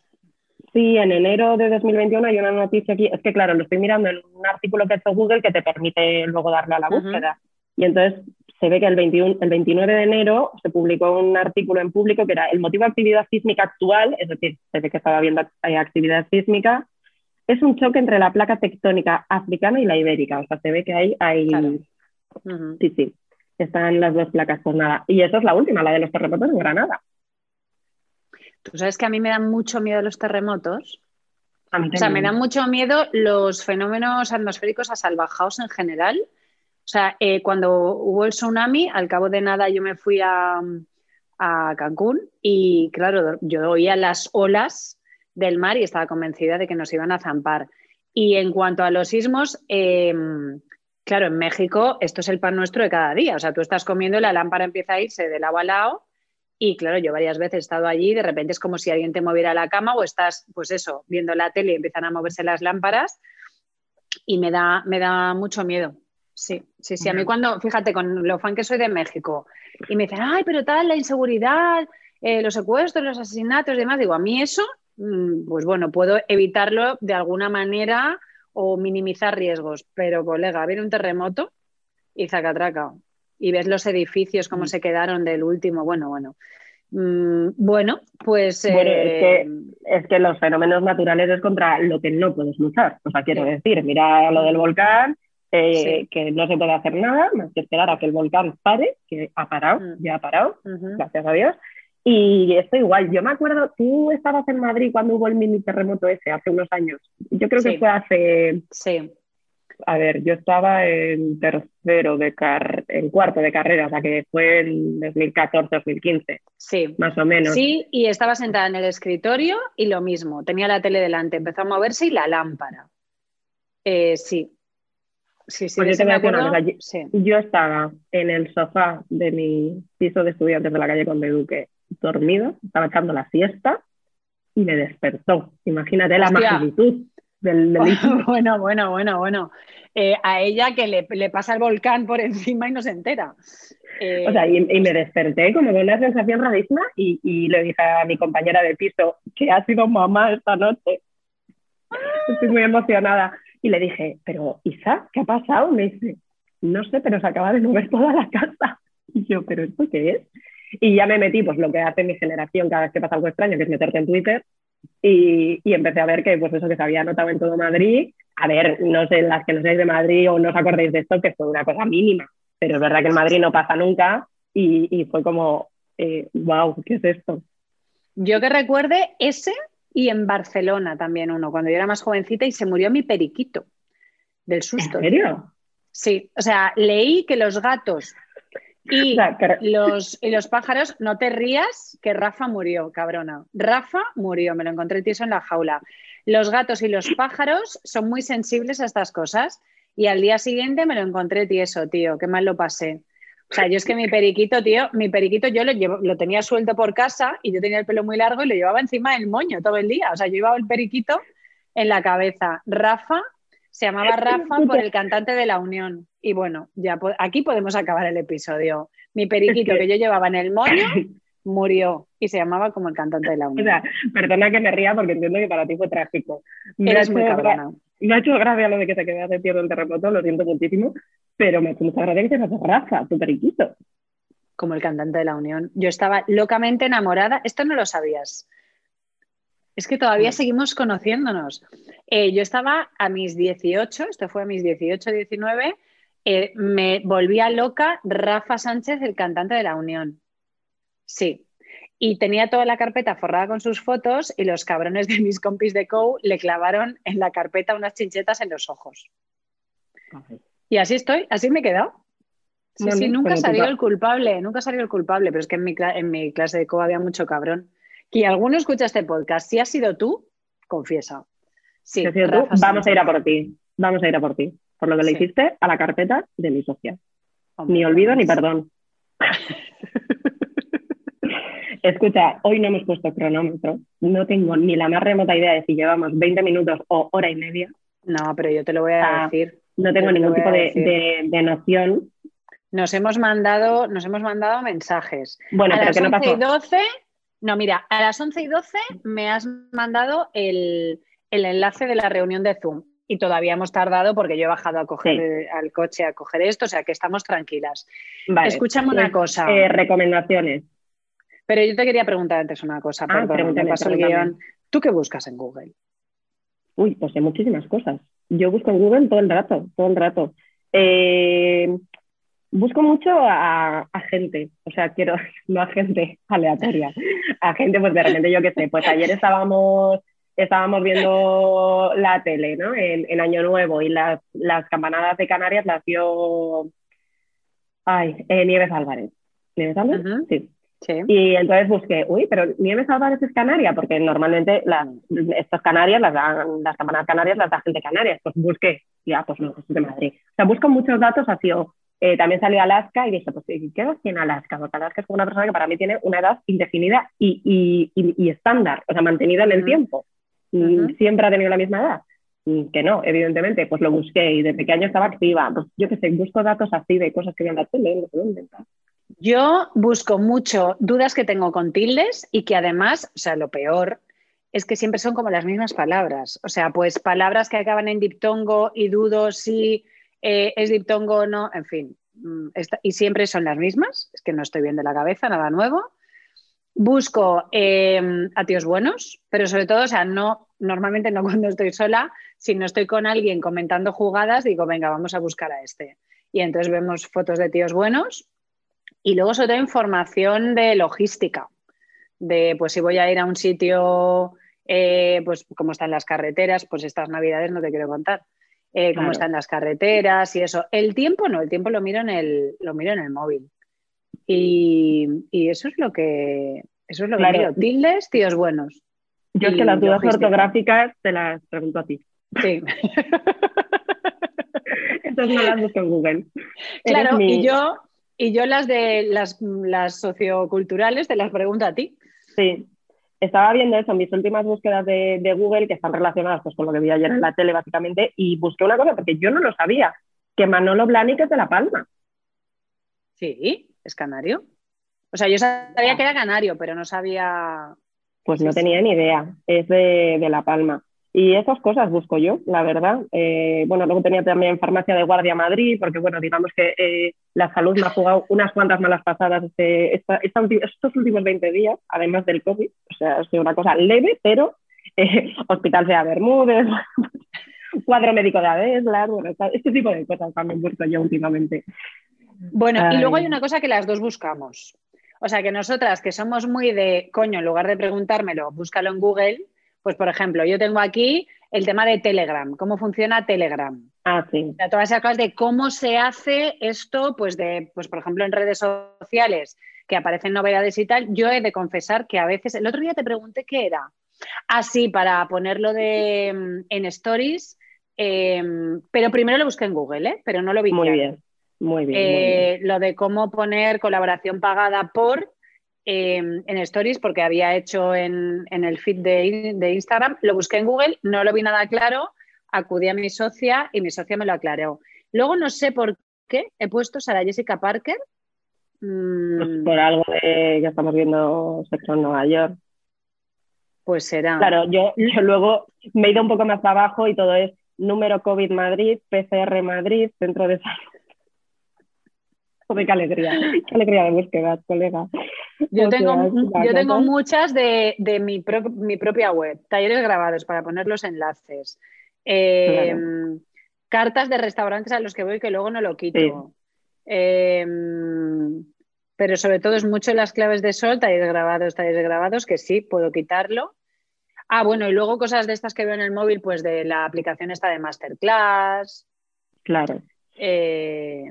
sí, en enero de 2021 hay una noticia aquí, es que claro, lo estoy mirando en un artículo que ha hecho Google que te permite luego darle a la búsqueda. Y entonces se ve que el, 21, el 29 de enero se publicó un artículo en público que era el motivo de actividad sísmica actual, es decir, se ve que estaba habiendo eh, actividad sísmica, es un choque entre la placa tectónica africana y la ibérica. O sea, se ve que hay, hay Claro. Ujú. sí, sí, están las dos placas, pues nada. Y esa es la última, la de los terremotos en Granada. Tú sabes que a mí me dan mucho miedo los terremotos. A mí O sea, me dan mucho miedo los fenómenos atmosféricos asalvajados en general. O sea, eh, cuando hubo el tsunami, al cabo de nada yo me fui a, a Cancún y claro, yo oía las olas del mar y estaba convencida de que nos iban a zampar. Y en cuanto a los sismos, eh, claro, en México esto es el pan nuestro de cada día. O sea, tú estás comiendo y la lámpara empieza a irse de lado a lado y claro, yo varias veces he estado allí de repente es como si alguien te moviera la cama o estás, pues eso, viendo la tele y empiezan a moverse las lámparas y me da, me da mucho miedo. Sí, sí, sí. A mí cuando, fíjate, con lo fan que soy de México y me dicen, ay, pero tal, la inseguridad, eh, los secuestros, los asesinatos y demás, digo, a mí eso, mm, pues bueno, puedo evitarlo de alguna manera o minimizar riesgos, pero colega, viene un terremoto y zacatraca. Y ves los edificios, cómo Mm. se quedaron del último, bueno, bueno. Mm, bueno, pues... Bueno, es eh, que- Es que los fenómenos naturales es contra lo que no puedes luchar. O sea, quiero Sí. decir, mira lo del volcán, eh, Sí. que no se puede hacer nada más que esperar a que el volcán pare, que ha parado, Mm. ya ha parado, gracias a Dios. Y esto igual, yo me acuerdo, tú estabas en Madrid cuando hubo el mini terremoto ese, hace unos años. Yo creo Sí. que fue hace, Sí, a ver, yo estaba en tercero de car en cuarto de carrera, o sea que fue en 2014, 2015, sí. más o menos. Sí, y estaba sentada en el escritorio y lo mismo, tenía la tele delante, empezó a moverse y la lámpara. Eh, sí. Sí, sí, Pues yo me acuerdo. cosa, yo- Sí. Yo estaba en el sofá de mi piso de estudiantes de la calle Conde Duque, dormido, estaba echando la siesta y me despertó. Imagínate la magnitud del delito. bueno, bueno, bueno, bueno. Eh, a ella que le, le pasa el volcán por encima y no se entera. Eh, O sea, y, y me desperté como con una sensación rarísima y, y le dije a mi compañera de piso que ha sido mamá esta noche. Estoy muy emocionada. Y le dije, pero Isa, ¿qué ha pasado? Me dice, no sé, pero se acaba de mover toda la casa. Y yo, ¿pero esto qué es? Y ya me metí, pues lo que hace mi generación cada vez que pasa algo extraño, que es meterte en Twitter. Y, y empecé a ver que, pues eso que se había notado en todo Madrid. A ver, no sé, las que no seáis de Madrid o no os acordéis de esto, que fue una cosa mínima. Pero es verdad que en Madrid no pasa nunca. Y, y fue como, eh, wow, ¿qué es esto? Yo que recuerde ese y en Barcelona también uno, cuando yo era más jovencita y se murió mi periquito del ¿En susto. serio? Sí, o sea, leí que los gatos y los, y los pájaros, no te rías, que Rafa murió, cabrona. Rafa murió, me lo encontré tieso en la jaula. Los gatos y los pájaros son muy sensibles a estas cosas y al día siguiente me lo encontré tieso, tío, qué mal lo pasé. O sea, yo es que mi periquito, tío, mi periquito yo lo, llevo, lo tenía suelto por casa y yo tenía el pelo muy largo y lo llevaba encima del moño todo el día. O sea, yo llevaba el periquito en la cabeza. Rafa se llamaba Rafa por el cantante de la Unión. Y bueno, ya po- aquí podemos acabar el episodio. Mi periquito Es que- que yo llevaba en el moño murió y se llamaba como el cantante de la O Unión. sea, perdona que me ría porque entiendo que para ti fue trágico. Me ha Eres muy cabrona. Me ha hecho gracia lo de que te quedaste tierno el terremoto, lo siento muchísimo, pero me ha hecho mucha gracia que te hace Rafa, tu periquito. como el cantante de la Unión. Yo estaba locamente enamorada. Esto no lo sabías. Es que todavía No. seguimos conociéndonos. Eh, yo estaba a mis 18, esto fue a mis 18, 19, eh, me volvía loca Rafa Sánchez, el cantante de la Unión. Sí. Y tenía toda la carpeta forrada con sus fotos y los cabrones de mis compis de COU le clavaron en la carpeta unas chinchetas en los ojos. Y así estoy, así me he quedado. Sí, sí, nunca salió el culpable, nunca salió el culpable, pero es que en mi, cla- en mi clase de COU había mucho cabrón. Que alguno escucha este podcast, si has sido tú, confiesa. Sí, Si has sido tú, vamos a ir a por ti. Vamos a ir a por ti. Por lo que le Sí. hiciste a la carpeta de mi socia. Hombre, Ni olvido ni perdón. Escucha, hoy no hemos puesto cronómetro. No tengo ni la más remota idea de si llevamos 20 minutos o hora y media. No, pero yo te lo voy a Ah, decir. No tengo Yo ningún tipo de, de- de noción. Nos hemos mandado, nos hemos mandado mensajes. Bueno, a pero las ¿qué no 11 y pasó? 12, no, mira, a las 11 y 12 me has mandado el, el enlace de la reunión de Zoom y todavía hemos tardado porque yo he bajado a coger Sí. eh, al coche a coger esto, o sea que estamos tranquilas. Vale. Escúchame una Pues, cosa, eh, recomendaciones. pero yo te quería preguntar antes una cosa, Ah, perdón, me pregúntame, paso el pregúntame. guion. ¿Tú qué buscas en Google? Uy, pues hay muchísimas cosas. Yo busco en Google todo el rato, todo el rato. Eh, busco mucho a, a gente, o sea, quiero, no a gente aleatoria, a gente, pues de repente yo qué sé, pues ayer estábamos, estábamos viendo la tele, ¿no? En, en Año Nuevo y las, las campanadas de Canarias las vio, ay, eh, Nieves Álvarez. ¿Nieves Álvarez? Sí. Sí. Y entonces busqué, uy, pero Nieves Álvarez es canaria, porque normalmente las, estas canarias, las, dan- las campanadas canarias las da gente de Canarias. Pues busqué, ya, pues no, pues es de Madrid. O sea, busco muchos datos así. o, eh, también salió Alaska y dije, pues, ¿qué edad tiene Alaska? Porque Alaska es como una persona que para mí tiene una edad indefinida y, y, y- y estándar, o sea, mantenida en el tiempo. Ujú. Siempre ha tenido la misma edad. Mm, Que no, evidentemente, pues lo busqué y de pequeño estaba activa. Pues yo qué sé, busco datos así de cosas que veo en la tele, no sé dónde. tal. Yo busco mucho dudas que tengo con tildes y que además, o sea, lo peor es que siempre son como las mismas palabras. O sea, pues palabras que acaban en diptongo y dudo si eh, es diptongo o no, en fin. mm, y siempre son las mismas, es que no estoy bien de la cabeza, nada nuevo. Busco eh, a tíos buenos, pero sobre todo, o sea, no, normalmente no cuando estoy sola, si no estoy con alguien comentando jugadas, digo, venga, vamos a buscar a este. Y entonces vemos fotos de tíos buenos y luego sobre todo información de logística, de pues si voy a ir a un sitio, eh, pues cómo están las carreteras, pues estas navidades no te quiero contar, eh, cómo Claro. están las carreteras y eso. El tiempo no, el tiempo lo miro en el, lo miro en el móvil. Y, y eso es lo que, eso es lo que miro. Tildes, tíos buenos. Yo es que las dudas logística. ortográficas te las pregunto a ti. Sí. Entonces no las busco en Google. claro, mi- y yo, y yo las de las, las socioculturales te las pregunto a ti. Sí. Estaba viendo eso, mis últimas búsquedas de, de Google que están relacionadas pues, con lo que vi ayer en la tele, básicamente, y busqué una cosa porque yo no lo sabía, que Manolo Blahnik es de La Palma. Sí, es canario. O sea, yo sabía que era canario, pero no sabía. Pues no tenía ni idea, es de, de La Palma. Y esas cosas busco yo, la verdad. Eh, bueno, luego tenía también farmacia de guardia Madrid, porque bueno, digamos que eh, la salud me ha jugado unas cuantas malas pasadas este, esta- estos últimos 20 días, además del COVID. O sea, ha sido una cosa leve, pero eh, Hospital Sea Bermúdez, cuadro médico de Adeslas, bueno, este tipo de cosas también busco yo últimamente. Bueno, y luego hay una cosa que las dos buscamos. O sea, que nosotras, que somos muy de, coño, en lugar de preguntármelo, búscalo en Google. Pues, por ejemplo, yo tengo aquí el tema de Telegram, cómo funciona Telegram. Ah, sí. O sea, todas esas cosas de cómo se hace esto, pues de, pues por ejemplo, en redes sociales, que aparecen novedades y tal, yo he de confesar que a veces, el otro día te pregunté qué era. Así, para ponerlo de, mm, en stories, eh, pero primero lo busqué en Google, ¿eh? pero no lo vi. Muy claro. bien, muy bien. muy bien. Eh, lo de cómo poner colaboración pagada por eh, en Stories, porque había hecho en, en el feed de, de Instagram, lo busqué en Google, no lo vi nada claro, acudí a mi socia y mi socia me lo aclaró. Luego no sé por qué he puesto Sara Jessica Parker. Mm, Pues por algo de que estamos viendo Sexo en Nueva York. pues será. Claro, yo, yo luego me he ido un poco más abajo y todo es número COVID Madrid, PCR Madrid, centro de salud. Joder, qué alegría, qué alegría de búsqueda, colega. Yo tengo, yo tengo muchas de, de mi, pro- mi propia web, talleres grabados para poner los enlaces, eh, cartas de restaurantes a los que voy que luego no lo quito. Eh, pero sobre todo es mucho las claves de sol, talleres grabados, talleres grabados, que sí, puedo quitarlo. Ah, bueno, y luego cosas de estas que veo en el móvil, pues de la aplicación esta de Masterclass, Claro. eh,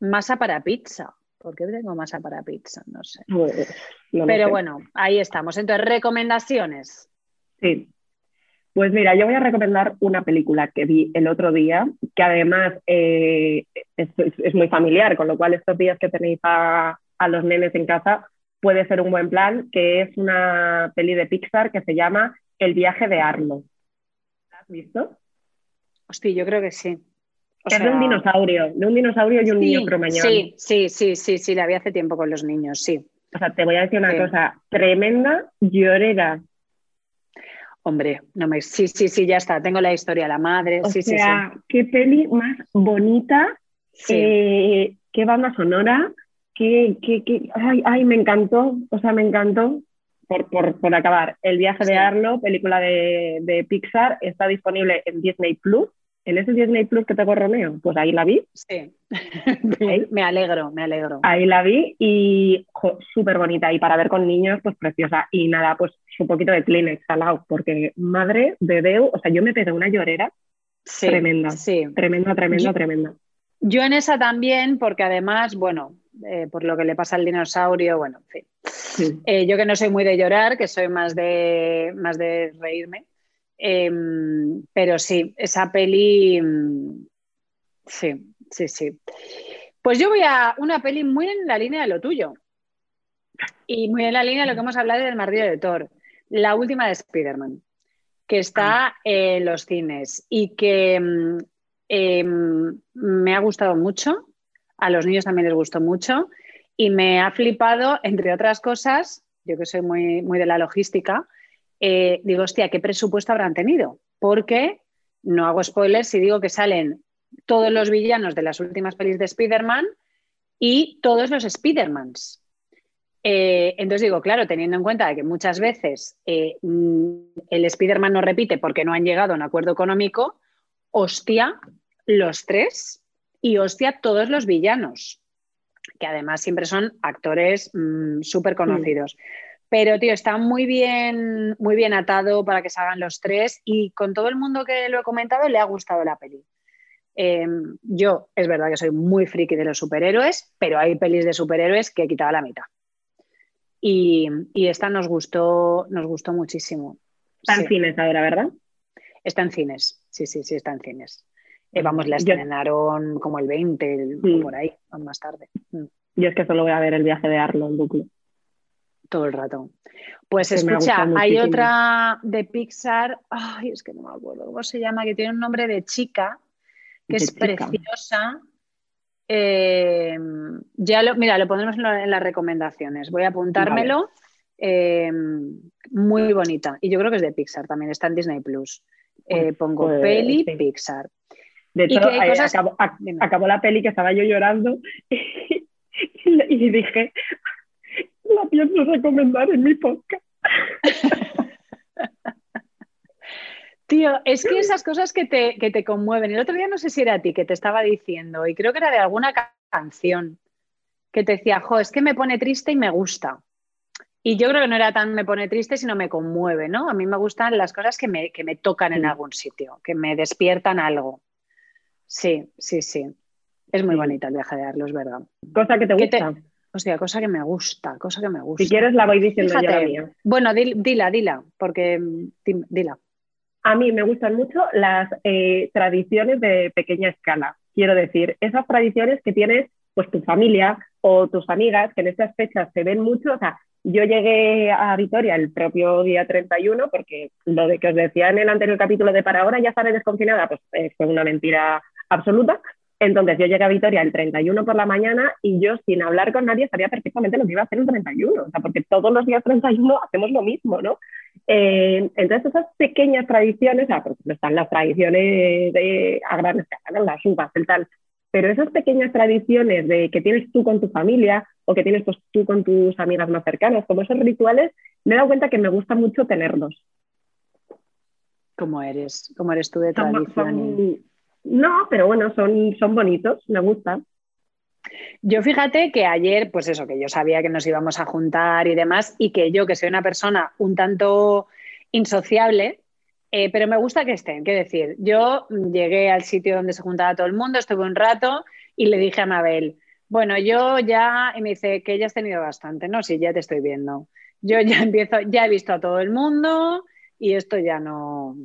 masa para pizza. ¿Por qué tengo masa para pizza? No sé. No Pero sé. bueno, ahí estamos. Entonces, recomendaciones. Sí. Pues mira, yo voy a recomendar una película que vi el otro día, que además eh, es, muy familiar, con lo cual estos días que tenéis a, los nenes en casa puede ser un buen plan, que es una peli de Pixar que se llama El viaje de Arlo. ¿La has visto? Hostia, yo creo que sí. Es de un dinosaurio, de un dinosaurio y un niño cromañón. Sí, sí, sí, sí, sí, la vi hace tiempo con los niños, sí. O sea, te voy a decir una cosa, tremenda llorera. Hombre, no me... Sí, sí, sí, ya está. Tengo la historia, la madre. O sí, sea, sí, qué peli más bonita, eh, qué banda sonora, qué, qué, Ay, ay, me encantó, o sea, me encantó. Por, por, por acabar, El viaje de Arlo, película de, de Pixar, está disponible en Disney Plus en ese Disney Plus que te Romeo, pues ahí la vi. Sí, me alegro, me alegro. Ahí la vi y súper bonita y para ver con niños, pues preciosa. Y nada, pues un poquito de Kleenex al lado, porque madre de Deu, o sea, yo me pegué una llorera tremenda, sí. tremenda, tremenda, tremenda. Yo en esa también, porque además, bueno, eh, por lo que le pasa al dinosaurio, bueno, en fin. Eh, yo que no soy muy de llorar, que soy más de, más de reírme, Em, pero sí, esa peli, mm, sí, sí, sí. Pues yo voy a una peli muy en la línea de lo tuyo y muy en la línea de lo que hemos hablado del martillo de Thor, la última de Spider-Man, que está ah. en los cines y que mm, em, me ha gustado mucho, a los niños también les gustó mucho y me ha flipado, entre otras cosas, yo que soy muy, muy de la logística, eh, digo, hostia, ¿qué presupuesto habrán tenido? Porque no hago spoilers si digo que salen todos los villanos de las últimas pelis de Spider-Man y todos los Spider-Mans. Eh, entonces digo, claro, teniendo en cuenta que muchas veces eh, mm, el Spider-Man no repite porque no han llegado a un acuerdo económico, hostia, los tres y hostia, todos los villanos, que además siempre son actores mm, súper conocidos. Pero, tío, está muy bien, muy bien atado para que se hagan los tres y con todo el mundo que lo he comentado le ha gustado la peli. Em, yo, es verdad que soy muy friki de los superhéroes, pero hay pelis de superhéroes que he quitado la mitad. Y, esta nos gustó, nos gustó muchísimo. Está en cines ahora, ¿verdad? Está en cines, sí, sí, sí, está en cines. Eh, vamos, la estrenaron como el 20, por ahí, más tarde. Mm. Yo es que solo voy a ver el viaje de Arlo en bucle todo el rato. Pues escucha, hay otra de Pixar, ay, es que no me acuerdo cómo se llama, que tiene un nombre de chica, que es preciosa. Eh, ya lo, mira, lo pondremos en, las recomendaciones. Voy a apuntármelo. Eh, muy bonita. Y yo creo que es de Pixar también, está en Disney Plus. Eh, pongo pues, peli Pixar. De hecho, acabó, la peli que estaba yo llorando y dije, la pienso recomendar en mi podcast. Tío, es que esas cosas que te, que te, conmueven. El otro día no sé si era a ti que te estaba diciendo, y creo que era de alguna canción, que te decía, jo, es que me pone triste y me gusta. Y yo creo que no era tan me pone triste, sino me conmueve, ¿no? A mí me gustan las cosas que me, que me tocan en algún sitio, que me despiertan algo. Sí, sí, sí. Es muy bonita el viaje de Arlo, es verdad. Cosa que te gusta. Hostia, cosa que me gusta, cosa que me gusta. Si quieres la voy diciendo yo la mía. Bueno, dila, dila, porque dila. A mí me gustan mucho las eh, tradiciones de pequeña escala. Quiero decir, esas tradiciones que tienes pues tu familia o tus amigas, que en estas fechas se ven mucho. O sea, yo llegué a Vitoria el propio día 31, porque lo de que os decía en el anterior capítulo de para ahora ya estaré desconfinada, pues fue una mentira absoluta. Entonces yo llegué a Vitoria el 31 por la mañana y yo sin hablar con nadie sabía perfectamente lo que iba a hacer el 31, o sea, porque todos los días 31 hacemos lo mismo, ¿no? Eh, entonces esas pequeñas tradiciones, o sea, están las tradiciones de a grandes las uvas, el tal, pero esas pequeñas tradiciones de que tienes tú con tu familia o que tienes pues, tú con tus amigas más cercanas, como esos rituales, me he dado cuenta que me gusta mucho tenerlos. ¿Cómo eres? ¿Cómo eres tú de tradición? No, pero bueno, son, son bonitos, me gustan. Yo fíjate que ayer, pues eso, que yo sabía que nos íbamos a juntar y demás, y que yo, que soy una persona un tanto insociable, eh, pero me gusta que estén, qué decir, yo llegué al sitio donde se juntaba todo el mundo, estuve un rato y le dije a Mabel, bueno, yo ya, y me dice que ya has tenido bastante, no, sí, ya te estoy viendo. Yo ya empiezo, ya he visto a todo el mundo y esto ya no,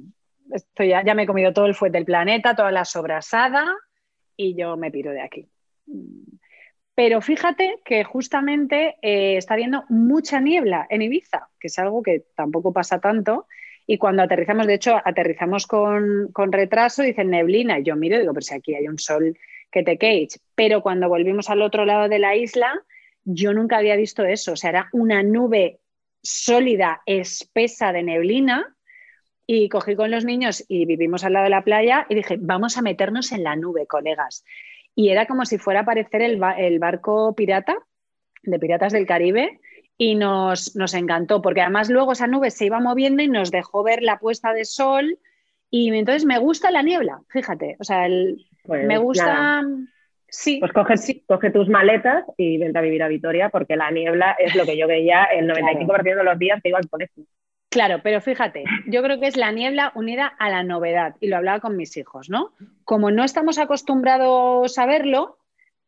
esto ya, ya me he comido todo el fuet del planeta, toda la sobrasada y yo me piro de aquí. Pero fíjate que justamente eh, está habiendo mucha niebla en Ibiza, que es algo que tampoco pasa tanto. Y cuando aterrizamos, de hecho, aterrizamos con, retraso, dicen neblina. Yo miro y digo, pero si aquí hay un sol que te cage. Pero cuando volvimos al otro lado de la isla, yo nunca había visto eso. O sea, era una nube sólida, espesa de neblina. Y cogí con los niños y vivimos al lado de la playa y dije, vamos a meternos en la nube, colegas y era como si fuera a aparecer el, barco pirata de Piratas del Caribe y nos, nos, encantó, porque además luego esa nube se iba moviendo y nos dejó ver la puesta de sol y entonces me gusta la niebla, fíjate, o sea, pues me gusta... Sí, pues coge, coge, tus maletas y vente a vivir a Vitoria porque la niebla es lo que yo veía el 95% de los días que iba al colegio. Claro, pero fíjate, yo creo que es la niebla unida a la novedad, y lo hablaba con mis hijos, ¿no? Como no estamos acostumbrados a verlo,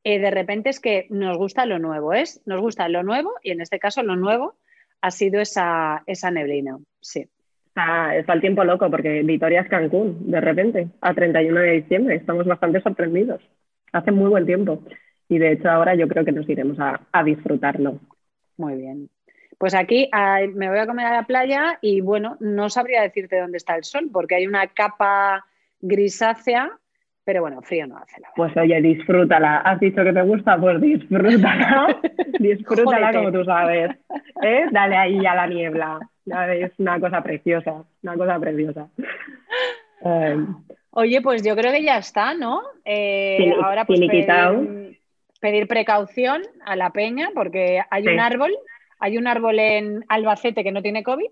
eh, de repente es que nos gusta lo nuevo, ¿es? Nos gusta lo nuevo, y en este caso lo nuevo ha sido esa, esa neblina, sí. Está, está el tiempo loco, porque Vitoria es Cancún, de repente, a 31 de diciembre, estamos bastante sorprendidos. Hace muy buen tiempo, y de hecho ahora yo creo que nos iremos a, a disfrutarlo. Muy bien. Pues aquí me voy a comer a la playa y bueno, no sabría decirte dónde está el sol porque hay una capa grisácea, pero bueno, frío no hace la Pues oye, disfrútala. Has dicho que te gusta, pues disfrútala. disfrútala como tú sabes. ¿Eh? Dale ahí a la niebla. Es una cosa preciosa, una cosa preciosa. Eh, oye, pues yo creo que ya está, ¿no? Eh, ahora pues pedir, precaución a la peña porque hay un árbol hay un árbol en Albacete que no tiene COVID,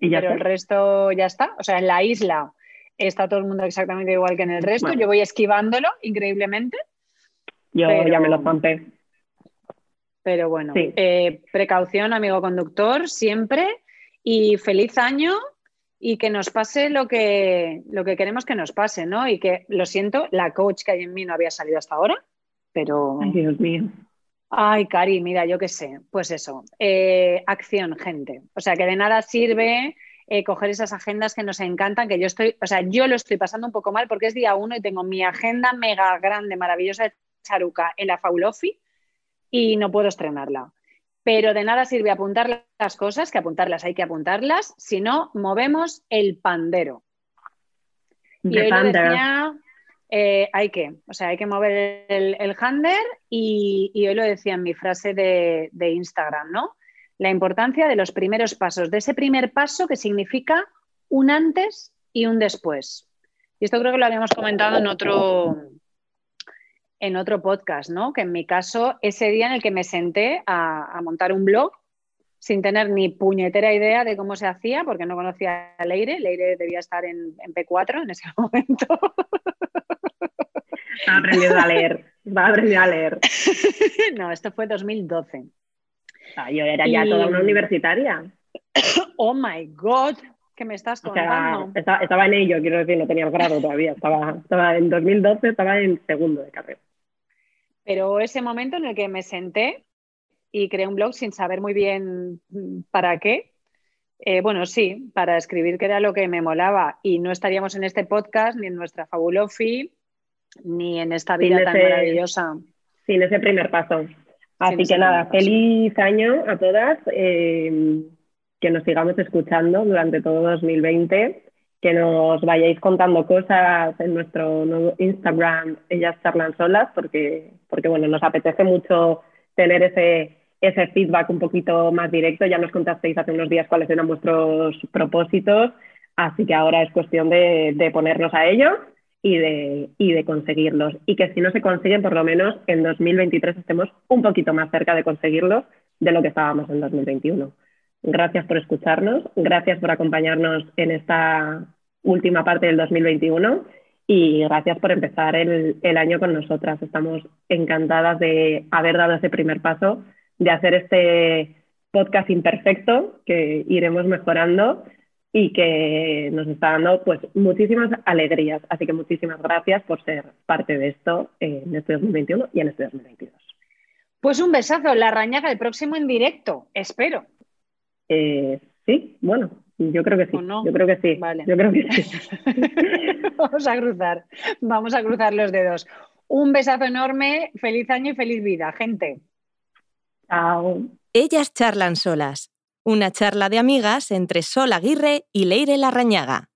¿Y pero el resto ya está. O sea, en la isla está todo el mundo exactamente igual que en el resto. Yo voy esquivándolo increíblemente. Yo ya me lo zampé. Pero bueno, eh, precaución, amigo conductor, siempre. Y feliz año y que nos pase lo que, lo que queremos que nos pase, ¿no? Y que, lo siento, la coach que hay en mí no había salido hasta ahora, pero... Ay, Dios mío. Ay, Cari, mira, yo qué sé, pues eso, eh, acción, gente. O sea, que de nada sirve eh, coger esas agendas que nos encantan, que yo estoy, o sea, yo lo estoy pasando un poco mal porque es día uno y tengo mi agenda mega grande, maravillosa de Charuca en la Faulofi y no puedo estrenarla. Pero de nada sirve apuntar las cosas, que apuntarlas hay que apuntarlas, si no, movemos el pandero. Y hoy decía, eh, hay que, o sea, hay que mover el, el hander y, hoy lo decía en mi frase de, Instagram, ¿no? La importancia de los primeros pasos, de ese primer paso que significa un antes y un después. Y esto creo que lo habíamos comentado en otro, en otro podcast, ¿no? Que en mi caso, ese día en el que me senté a, montar un blog, sin tener ni puñetera idea de cómo se hacía, porque no conocía a Leire. Leire debía estar en P4 en ese momento. Va aprendiendo a leer. Va aprendiendo a leer. no, esto fue 2012. Ah, yo era ya toda una universitaria. Oh my God, ¿qué me estás contando? estaba, en ello, quiero decir, no tenía el grado todavía. Estaba, estaba en 2012, estaba en segundo de carrera. Pero ese momento en el que me senté y creé un blog sin saber muy bien para qué, eh, bueno, sí, para escribir que era lo que me molaba y no estaríamos en este podcast ni en nuestra Fabulofi ni en esta vida tan maravillosa. Sin ese primer paso. Así que nada, feliz año a todas, eh, que nos sigamos escuchando durante todo 2020, que nos vayáis contando cosas en nuestro nuevo Instagram, ellas charlan solas, porque, porque bueno, nos apetece mucho tener ese, ese feedback un poquito más directo. Ya nos contasteis hace unos días cuáles eran vuestros propósitos, así que ahora es cuestión de, de ponernos a ello y de, y de conseguirlos. Y que si no se consiguen, por lo menos en 2023 estemos un poquito más cerca de conseguirlos de lo que estábamos en 2021. Gracias por escucharnos, gracias por acompañarnos en esta última parte del 2021 y gracias por empezar el, el año con nosotras. Estamos encantadas de haber dado ese primer paso, de hacer este podcast imperfecto que iremos mejorando y que nos está dando pues muchísimas alegrías. Así que muchísimas gracias por ser parte de esto en este 2021 y en este 2022. Pues un besazo, La Rañaga, el próximo en directo, espero. Eh, sí, bueno, yo creo que sí. No? Yo creo que sí. Vale. Yo creo que sí. vamos a cruzar, vamos a cruzar los dedos. Un besazo enorme, feliz año y feliz vida, gente. Chao. Ellas charlan solas una charla de amigas entre Sol Aguirre y Leire Larrañaga.